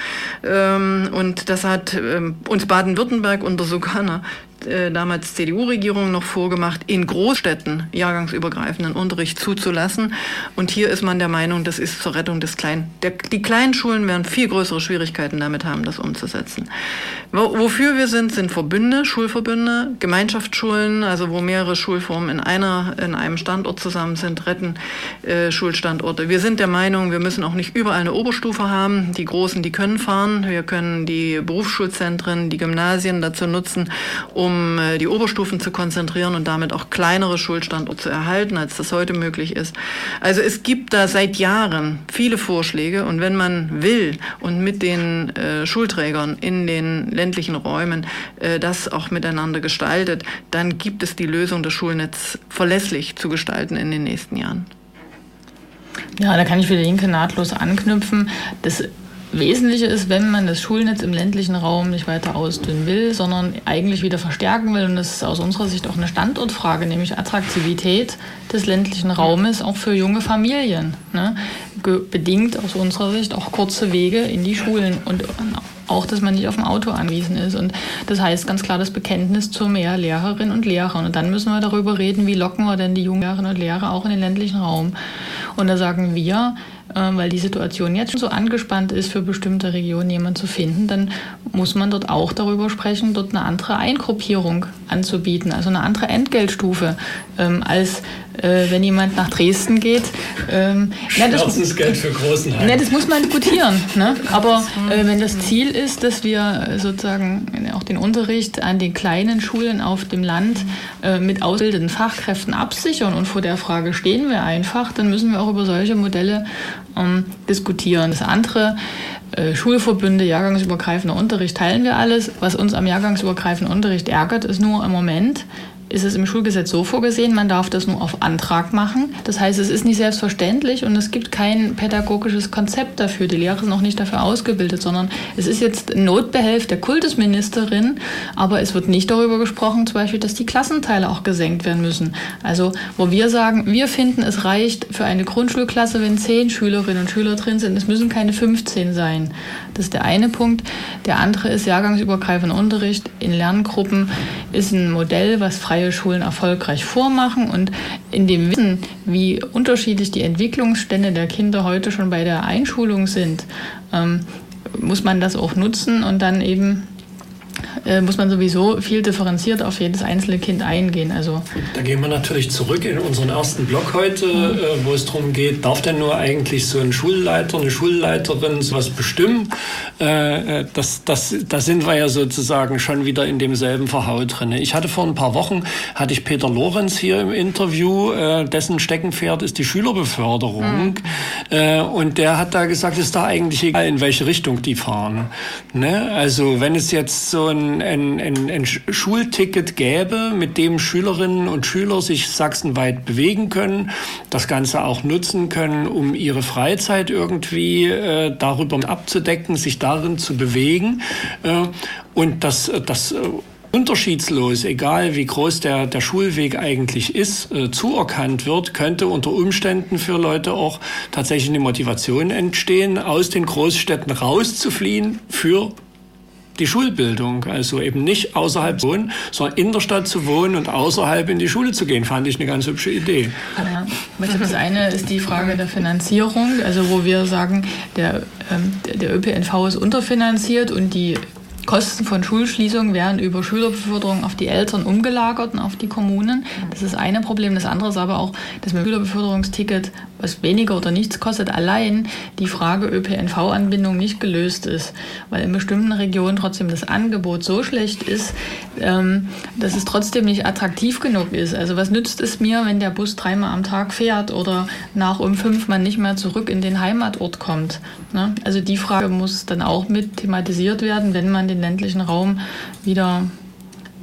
Ähm, und das hat ähm, uns Baden-Württemberg unter sogar einer äh, damals CDU-Regierung noch vorgemacht, in Großstädten jahrgangsübergreifenden Unterricht zuzulassen. Und hier ist man der Meinung, das ist zur Rettung des Kleinen. Der, die kleinen Schulen werden viel größere Schwierigkeiten damit haben, das umzusetzen. Wo, wofür wir sind, sind Verbünde, Schulverbünde, Gemeinschaftsschulen, also wo mehrere Schulformen in einer, in einem Standort zusammen sind, retten äh, Schulstandorte. Wir sind der Meinung, wir müssen auch nicht überall eine Oberstufe haben. Die Großen, die können fahren. Wir können die Berufsschulzentren, die Gymnasien dazu nutzen, um um äh, die Oberstufen zu konzentrieren und damit auch kleinere Schulstandorte zu erhalten, als das heute möglich ist. Also es gibt da seit Jahren viele Vorschläge und wenn man will und mit den äh, Schulträgern in den ländlichen Räumen äh, das auch miteinander gestaltet, dann gibt es die Lösung, das Schulnetz verlässlich zu gestalten in den nächsten Jahren. Ja, da kann ich für die Linke nahtlos anknüpfen. Das Wesentliche ist, wenn man das Schulnetz im ländlichen Raum nicht weiter ausdünnen will, sondern eigentlich wieder verstärken will, und das ist aus unserer Sicht auch eine Standortfrage, nämlich Attraktivität des ländlichen Raumes auch für junge Familien. Ne? Bedingt aus unserer Sicht auch kurze Wege in die Schulen und auch, dass man nicht auf ein Auto angewiesen ist. Und das heißt ganz klar das Bekenntnis zu mehr Lehrerinnen und Lehrern. Und dann müssen wir darüber reden, wie locken wir denn die jungen Lehrerinnen und Lehrer auch in den ländlichen Raum. Und da sagen wir, weil die Situation jetzt schon so angespannt ist, für bestimmte Regionen jemanden zu finden, dann muss man dort auch darüber sprechen, dort eine andere Eingruppierung anzubieten, also eine andere Entgeltstufe, ähm, als äh, wenn jemand nach Dresden geht. Ähm, na, das, Geld für großen na, das muss man diskutieren. Ne? Aber äh, wenn das Ziel ist, dass wir sozusagen auch den Unterricht an den kleinen Schulen auf dem Land äh, mit ausgebildeten Fachkräften absichern und vor der Frage stehen wir einfach, dann müssen wir auch über solche Modelle ähm, diskutieren. Das andere, äh, Schulverbünde, jahrgangsübergreifender Unterricht, teilen wir alles. Was uns am jahrgangsübergreifenden Unterricht ärgert, ist nur im Moment, ist es im Schulgesetz so vorgesehen, man darf das nur auf Antrag machen. Das heißt, es ist nicht selbstverständlich und es gibt kein pädagogisches Konzept dafür. Die Lehrer sind auch nicht dafür ausgebildet, sondern es ist jetzt Notbehelf der Kultusministerin, aber es wird nicht darüber gesprochen, zum Beispiel, dass die Klassenteile auch gesenkt werden müssen. Also, wo wir sagen, wir finden, es reicht für eine Grundschulklasse, wenn zehn Schülerinnen und Schüler drin sind. Es müssen keine 15 sein. Das ist der eine Punkt. Der andere ist jahrgangsübergreifender Unterricht in Lerngruppen ist ein Modell, was freie Schulen erfolgreich vormachen und in dem Wissen, wie unterschiedlich die Entwicklungsstände der Kinder heute schon bei der Einschulung sind, ähm, muss man das auch nutzen und dann eben muss man sowieso viel differenziert auf jedes einzelne Kind eingehen. Also da gehen wir natürlich zurück in unseren ersten Blog heute, mhm. äh, wo es darum geht, darf denn nur eigentlich so ein Schulleiter, eine Schulleiterin sowas bestimmen? Äh, äh, das, das, da sind wir ja sozusagen schon wieder in demselben Verhau drin. Ich hatte vor ein paar Wochen, hatte ich Peter Lorenz hier im Interview, äh, dessen Steckenpferd ist die Schülerbeförderung. Mhm. Äh, und der hat da gesagt, es ist da eigentlich egal, in welche Richtung die fahren. Ne? Also wenn es jetzt so ein ein, ein, ein, Schulticket gäbe, mit dem Schülerinnen und Schüler sich sachsenweit bewegen können, das Ganze auch nutzen können, um ihre Freizeit irgendwie äh, darüber abzudecken, sich darin zu bewegen. Äh, und das, das äh, unterschiedslos, egal wie groß der, der Schulweg eigentlich ist, äh, zuerkannt wird, könnte unter Umständen für Leute auch tatsächlich eine Motivation entstehen, aus den Großstädten rauszufliehen für die Schulbildung. Also eben nicht außerhalb wohnen, sondern in der Stadt zu wohnen und außerhalb in die Schule zu gehen, fand ich eine ganz hübsche Idee. Ja, das eine ist die Frage der Finanzierung, also wo wir sagen, der, ähm, der ÖPNV ist unterfinanziert und die Kosten von Schulschließungen werden über Schülerbeförderung auf die Eltern umgelagert und auf die Kommunen. Das ist eine Problem. Das andere ist aber auch, dass mit Schülerbeförderungsticket, was weniger oder nichts kostet, allein die Frage ÖPNV-Anbindung nicht gelöst ist, weil in bestimmten Regionen trotzdem das Angebot so schlecht ist, ähm, dass es trotzdem nicht attraktiv genug ist. Also was nützt es mir, wenn der Bus dreimal am Tag fährt oder nach um fünf man nicht mehr zurück in den Heimatort kommt? Ne? Also die Frage muss dann auch mit thematisiert werden, wenn man den ländlichen Raum wieder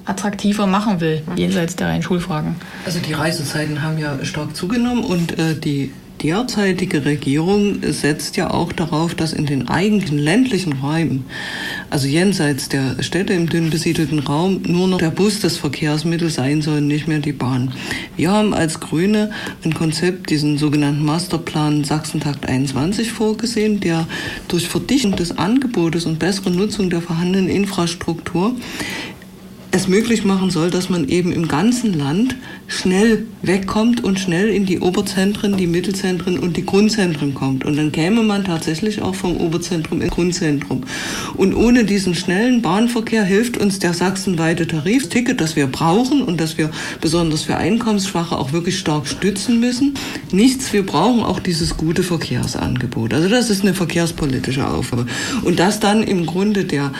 attraktiver machen will, jenseits der reinen Schulfragen. Also die Reisezeiten haben ja stark zugenommen und äh, die derzeitige Regierung setzt ja auch darauf, dass in den eigentlichen ländlichen Räumen, also jenseits der Städte im dünn besiedelten Raum, nur noch der Bus das Verkehrsmittel sein soll, nicht mehr die Bahn. Wir haben als Grüne ein Konzept, diesen sogenannten Masterplan Sachsentakt 21 vorgesehen, der durch Verdichtung des Angebotes und bessere Nutzung der vorhandenen Infrastruktur es möglich machen soll, dass man eben im ganzen Land schnell wegkommt und schnell in die Oberzentren, die Mittelzentren und die Grundzentren kommt. Und dann käme man tatsächlich auch vom Oberzentrum ins Grundzentrum. Und ohne diesen schnellen Bahnverkehr hilft uns der sachsenweite Tarifticket, das wir brauchen und das wir besonders für Einkommensschwache auch wirklich stark stützen müssen. Nichts, wir brauchen auch dieses gute Verkehrsangebot. Also das ist eine verkehrspolitische Aufgabe. Und das dann im Grunde der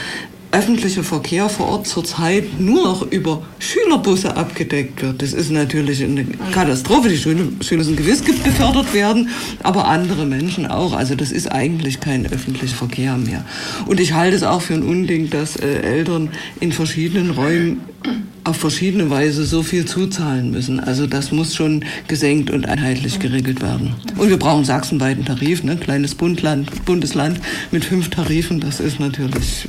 öffentliche Verkehr vor Ort zurzeit nur noch über Schülerbusse abgedeckt wird. Das ist natürlich eine Katastrophe. Die Schüler, Schüler müssen gewiss befördert werden, aber andere Menschen auch. Also das ist eigentlich kein öffentlicher Verkehr mehr. Und ich halte es auch für ein Unding, dass äh, Eltern in verschiedenen Räumen auf verschiedene Weise so viel zuzahlen müssen. Also das muss schon gesenkt und einheitlich geregelt werden. Und wir brauchen sachsenweiten Tarif, ne? kleines Bundland, Bundesland mit fünf Tarifen. Das ist natürlich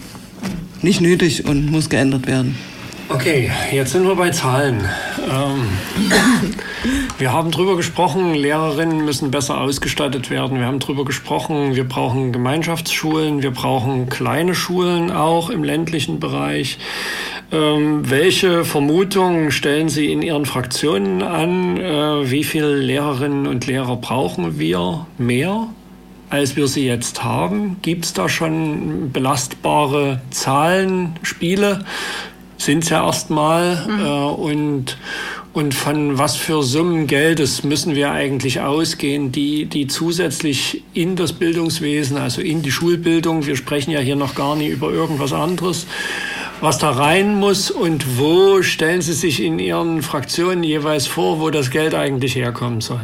nicht nötig und muss geändert werden. Okay, jetzt sind wir bei Zahlen. Ähm, wir haben darüber gesprochen, Lehrerinnen müssen besser ausgestattet werden. Wir haben darüber gesprochen, wir brauchen Gemeinschaftsschulen, wir brauchen kleine Schulen auch im ländlichen Bereich. Ähm, welche Vermutungen stellen Sie in Ihren Fraktionen an? Äh, wie viele Lehrerinnen und Lehrer brauchen wir mehr? Als wir sie jetzt haben? Gibt es da schon belastbare Zahlen, Spiele? Sind es ja erstmal. Mhm. Äh, und, und von was für Summen Geldes müssen wir eigentlich ausgehen, die, die zusätzlich in das Bildungswesen, also in die Schulbildung, wir sprechen ja hier noch gar nicht über irgendwas anderes, was da rein muss und wo stellen Sie sich in Ihren Fraktionen jeweils vor, wo das Geld eigentlich herkommen soll?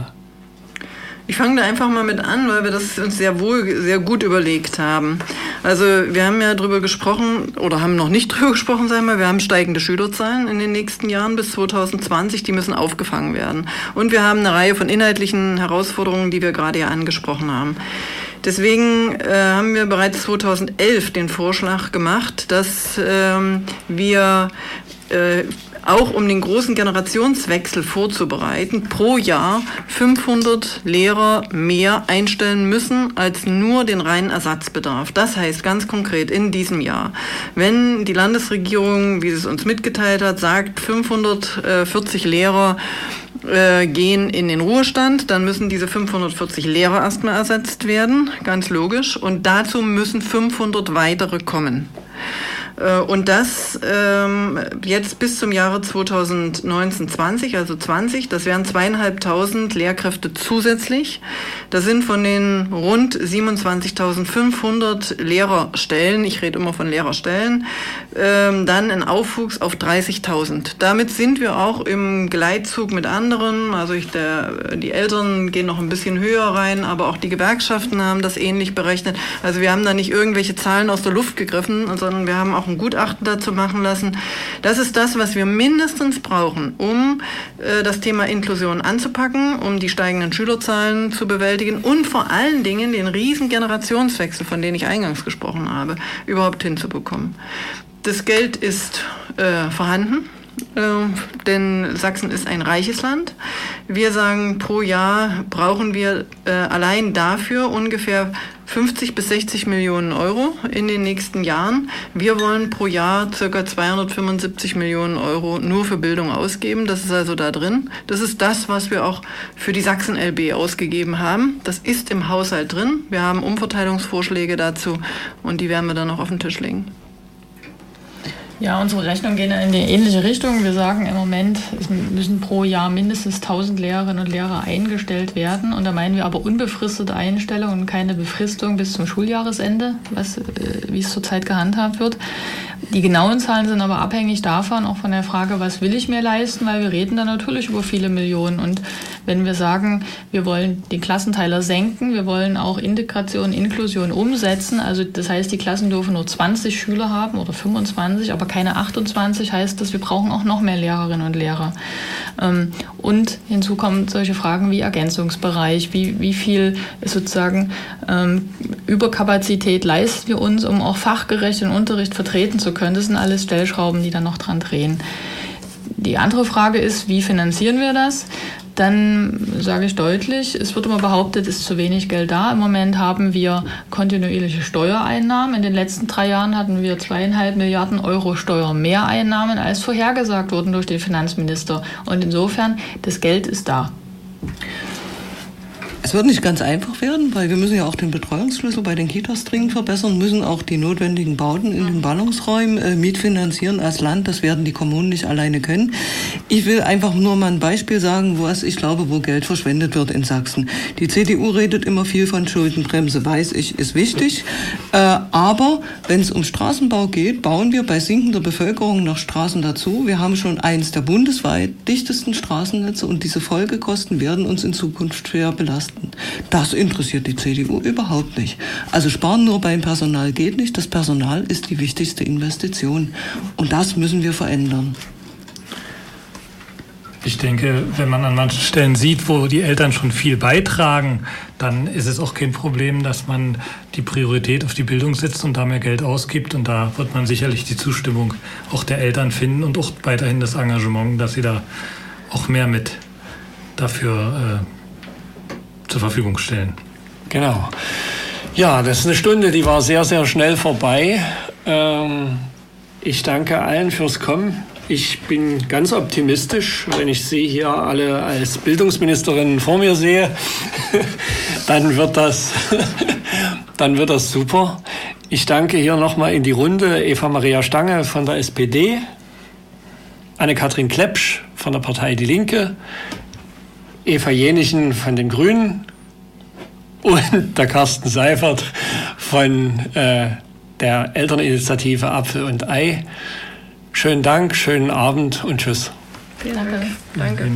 Ich fange da einfach mal mit an, weil wir das uns sehr wohl, sehr gut überlegt haben. Also wir haben ja drüber gesprochen oder haben noch nicht drüber gesprochen, sagen wir, wir haben steigende Schülerzahlen in den nächsten Jahren bis 2020, die müssen aufgefangen werden. Und wir haben eine Reihe von inhaltlichen Herausforderungen, die wir gerade ja angesprochen haben. Deswegen äh, haben wir bereits 2011 den Vorschlag gemacht, dass ähm, wir äh, auch um den großen Generationswechsel vorzubereiten, pro Jahr 500 Lehrer mehr einstellen müssen als nur den reinen Ersatzbedarf. Das heißt ganz konkret in diesem Jahr, wenn die Landesregierung, wie sie es uns mitgeteilt hat, sagt, 540 Lehrer äh, gehen in den Ruhestand, dann müssen diese 540 Lehrer erstmal ersetzt werden, ganz logisch. Und dazu müssen 500 weitere kommen. Äh, und das ähm, jetzt bis zum Jahre 2019, 20, also 20, das wären zweieinhalbtausend Lehrkräfte zusätzlich. Das sind von den rund 27.500 Lehrerstellen, ich rede immer von Lehrerstellen, ähm, dann ein Aufwuchs auf 30.000. Damit sind wir auch im Gleitzug mit anderen. Also ich, der, die Eltern gehen noch ein bisschen höher rein, aber auch die Gewerkschaften haben das ähnlich berechnet. Also wir haben da nicht irgendwelche Zahlen aus der Luft gegriffen, sondern wir haben auch auch ein Gutachten dazu machen lassen. Das ist das, was wir mindestens brauchen, um äh, das Thema Inklusion anzupacken, um die steigenden Schülerzahlen zu bewältigen und vor allen Dingen den riesen Generationswechsel, von dem ich eingangs gesprochen habe, überhaupt hinzubekommen. Das Geld ist äh, vorhanden. Äh, denn Sachsen ist ein reiches Land. Wir sagen, pro Jahr brauchen wir äh, allein dafür ungefähr 50 bis 60 Millionen Euro in den nächsten Jahren. Wir wollen pro Jahr ca. 275 Millionen Euro nur für Bildung ausgeben. Das ist also da drin. Das ist das, was wir auch für die Sachsen LB ausgegeben haben. Das ist im Haushalt drin. Wir haben Umverteilungsvorschläge dazu und die werden wir dann noch auf den Tisch legen. Ja, unsere Rechnungen gehen in die ähnliche Richtung. Wir sagen im Moment, es müssen pro Jahr mindestens 1000 Lehrerinnen und Lehrer eingestellt werden. Und da meinen wir aber unbefristete Einstellung und keine Befristung bis zum Schuljahresende, was, äh, wie es zurzeit gehandhabt wird. Die genauen Zahlen sind aber abhängig davon, auch von der Frage, was will ich mir leisten, weil wir reden da natürlich über viele Millionen. Und wenn wir sagen, wir wollen den Klassenteiler senken, wir wollen auch Integration, Inklusion umsetzen, also das heißt, die Klassen dürfen nur 20 Schüler haben oder 25, aber keine 28, heißt das, wir brauchen auch noch mehr Lehrerinnen und Lehrer. Ähm, und hinzu kommen solche Fragen wie Ergänzungsbereich, wie, wie viel sozusagen ähm, Überkapazität leisten wir uns, um auch fachgerecht den Unterricht vertreten zu können. Das sind alles Stellschrauben, die da noch dran drehen. Die andere Frage ist, wie finanzieren wir das? Dann sage ich deutlich, es wird immer behauptet, es ist zu wenig Geld da. Im Moment haben wir kontinuierliche Steuereinnahmen. In den letzten drei Jahren hatten wir zweieinhalb Milliarden Euro Steuermehreinnahmen, als vorhergesagt wurden durch den Finanzminister. Und insofern, das Geld ist da. Es wird nicht ganz einfach werden, weil wir müssen ja auch den Betreuungsschlüssel bei den Kitas dringend verbessern, müssen auch die notwendigen Bauten in den Ballungsräumen äh, mitfinanzieren als Land. Das werden die Kommunen nicht alleine können. Ich will einfach nur mal ein Beispiel sagen, was ich glaube, wo Geld verschwendet wird in Sachsen. Die CDU redet immer viel von Schuldenbremse, weiß ich, ist wichtig. Äh, aber wenn es um Straßenbau geht, bauen wir bei sinkender Bevölkerung noch Straßen dazu. Wir haben schon eins der bundesweit dichtesten Straßennetze und diese Folgekosten werden uns in Zukunft schwer belasten. Kosten. Das interessiert die CDU überhaupt nicht. Also sparen nur beim Personal geht nicht. Das Personal ist die wichtigste Investition. Und das müssen wir verändern. Ich denke, wenn man an manchen Stellen sieht, wo die Eltern schon viel beitragen, dann ist es auch kein Problem, dass man die Priorität auf die Bildung setzt und da mehr Geld ausgibt. Und da wird man sicherlich die Zustimmung auch der Eltern finden und auch weiterhin das Engagement, dass sie da auch mehr mit dafür äh, zur Verfügung stellen. Genau. Ja, das ist eine Stunde, die war sehr, sehr schnell vorbei. Ähm, ich danke allen fürs Kommen. Ich bin ganz optimistisch, wenn ich Sie hier alle als Bildungsministerin vor mir sehe, dann wird das, dann wird das super. Ich danke hier nochmal in die Runde Eva Maria Stange von der SPD, Anne-Kathrin Klepsch von der Partei Die Linke, Eva Jenichen von den Grünen und der Carsten Seifert von äh, der Elterninitiative Apfel und Ei. Schönen Dank, schönen Abend und tschüss. Vielen Dank. Danke. Danke.